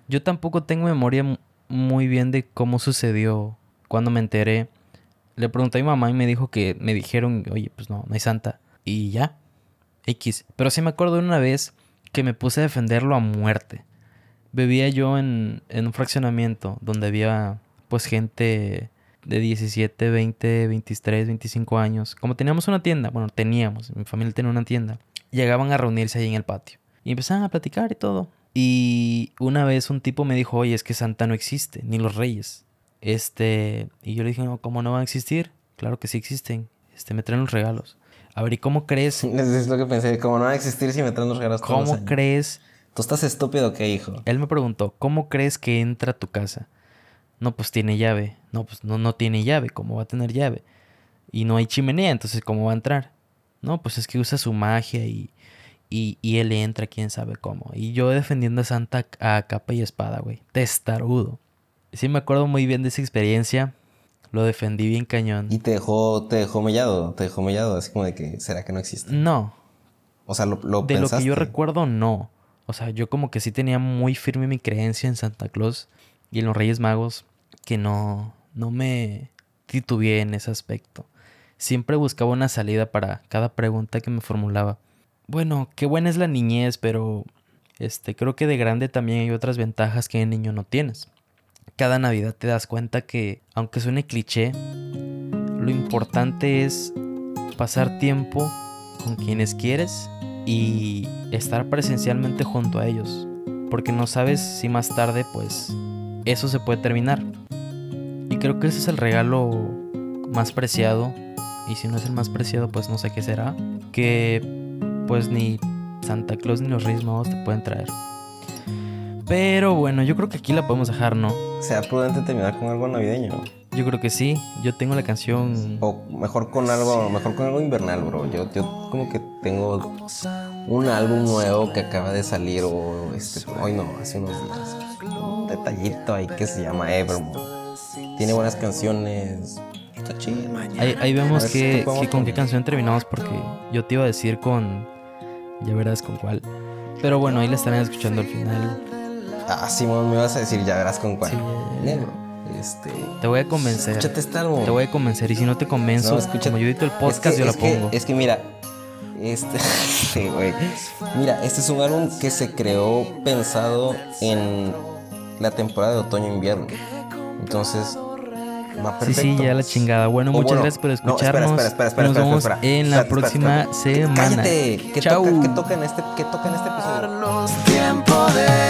[SPEAKER 2] Yo tampoco tengo memoria mu- muy bien de cómo sucedió cuando me enteré. Le pregunté a mi mamá y me dijo que me dijeron, oye, pues no, no hay santa. Y ya, X. Pero sí me acuerdo de una vez que me puse a defenderlo a muerte. Vivía yo en, en un fraccionamiento donde había pues gente de 17, 20, 23, 25 años. Como teníamos una tienda, bueno, teníamos, mi familia tenía una tienda. Llegaban a reunirse ahí en el patio. Y empezaban a platicar y todo. Y una vez un tipo me dijo, oye, es que Santa no existe, ni los reyes. Este, y yo le dije, no, ¿cómo no van a existir? Claro que sí existen. Este, me traen los regalos. A ver, ¿y cómo crees?
[SPEAKER 1] Es lo que pensé. Como no va a existir si me traen los regalos todos los
[SPEAKER 2] ¿Cómo crees?
[SPEAKER 1] ¿Tú estás estúpido qué, hijo?
[SPEAKER 2] Él me preguntó, ¿cómo crees que entra a tu casa? No, pues tiene llave. No, pues no, no tiene llave. ¿Cómo va a tener llave? Y no hay chimenea, entonces ¿cómo va a entrar? No, pues es que usa su magia y, y, y él entra, quién sabe cómo. Y yo defendiendo a Santa a capa y espada, güey. Testarudo. Sí me acuerdo muy bien de esa experiencia. Lo defendí bien cañón.
[SPEAKER 1] Y te dejó, te dejó mellado, te dejó mellado, así como de que, ¿será que no existe?
[SPEAKER 2] No,
[SPEAKER 1] O sea, lo, lo
[SPEAKER 2] de lo que yo recuerdo, no. O sea, yo como que sí tenía muy firme mi creencia en Santa Claus y en los Reyes Magos, que no, no me titubeé en ese aspecto. siempre buscaba una salida para cada pregunta que me formulaba. Bueno, qué buena es la niñez, pero este, creo que de grande también hay otras ventajas que de niño no tienes. Cada Navidad te das cuenta que, aunque suene cliché, lo importante es pasar tiempo con quienes quieres y estar presencialmente junto a ellos. Porque no sabes si más tarde, pues, eso se puede terminar. Y creo que ese es el regalo más preciado. Y si no es el más preciado, pues no sé qué será. Que pues ni Santa Claus ni los Reyes Magos te pueden traer. Pero bueno, yo creo que aquí la podemos dejar, ¿no?
[SPEAKER 1] Sea prudente terminar con algo navideño.
[SPEAKER 2] Yo creo que sí. Yo tengo la canción.
[SPEAKER 1] O mejor con algo, mejor con algo invernal, bro. Yo, yo como que tengo un álbum nuevo que acaba de salir o este, hoy no, hace unos días. Un detallito ahí que se llama Evermore. Tiene buenas canciones. Está chido.
[SPEAKER 2] Ahí, ahí vemos que,
[SPEAKER 1] si
[SPEAKER 2] que con qué canción terminamos porque yo te iba a decir con... Ya verás con cuál. Pero bueno, ahí la estarán escuchando al final.
[SPEAKER 1] Ah, Simón, me vas a decir, ya verás con cuál.
[SPEAKER 2] Sí.
[SPEAKER 1] Negro. Este.
[SPEAKER 2] Te voy a convencer.
[SPEAKER 1] Escúchate este álbum.
[SPEAKER 2] Te voy a convencer. Y si no te convenzo,
[SPEAKER 1] No, escucha-
[SPEAKER 2] como yo edito el
[SPEAKER 1] Es
[SPEAKER 2] podcast,
[SPEAKER 1] que-
[SPEAKER 2] yo la
[SPEAKER 1] es que-
[SPEAKER 2] pongo.
[SPEAKER 1] es que mira, este, sí, güey. Mira, este es un álbum que se creó pensado en la temporada de otoño-invierno. Entonces, va
[SPEAKER 2] Sí,
[SPEAKER 1] perfecto.
[SPEAKER 2] sí, ya la chingada. Bueno,
[SPEAKER 1] O
[SPEAKER 2] muchas
[SPEAKER 1] bueno,
[SPEAKER 2] gracias por
[SPEAKER 1] no, espera,
[SPEAKER 2] escucharnos.
[SPEAKER 1] espera, espera, espera,
[SPEAKER 2] y nos
[SPEAKER 1] espera,
[SPEAKER 2] vemos
[SPEAKER 1] espera.
[SPEAKER 2] en la
[SPEAKER 1] Espera, espera,
[SPEAKER 2] próxima
[SPEAKER 1] espera.
[SPEAKER 2] semana.
[SPEAKER 1] Cállate. ¿Qué
[SPEAKER 2] Chau.
[SPEAKER 1] toca, qué toca en este, qué toca en este episodio?
[SPEAKER 3] Darnos tiempo de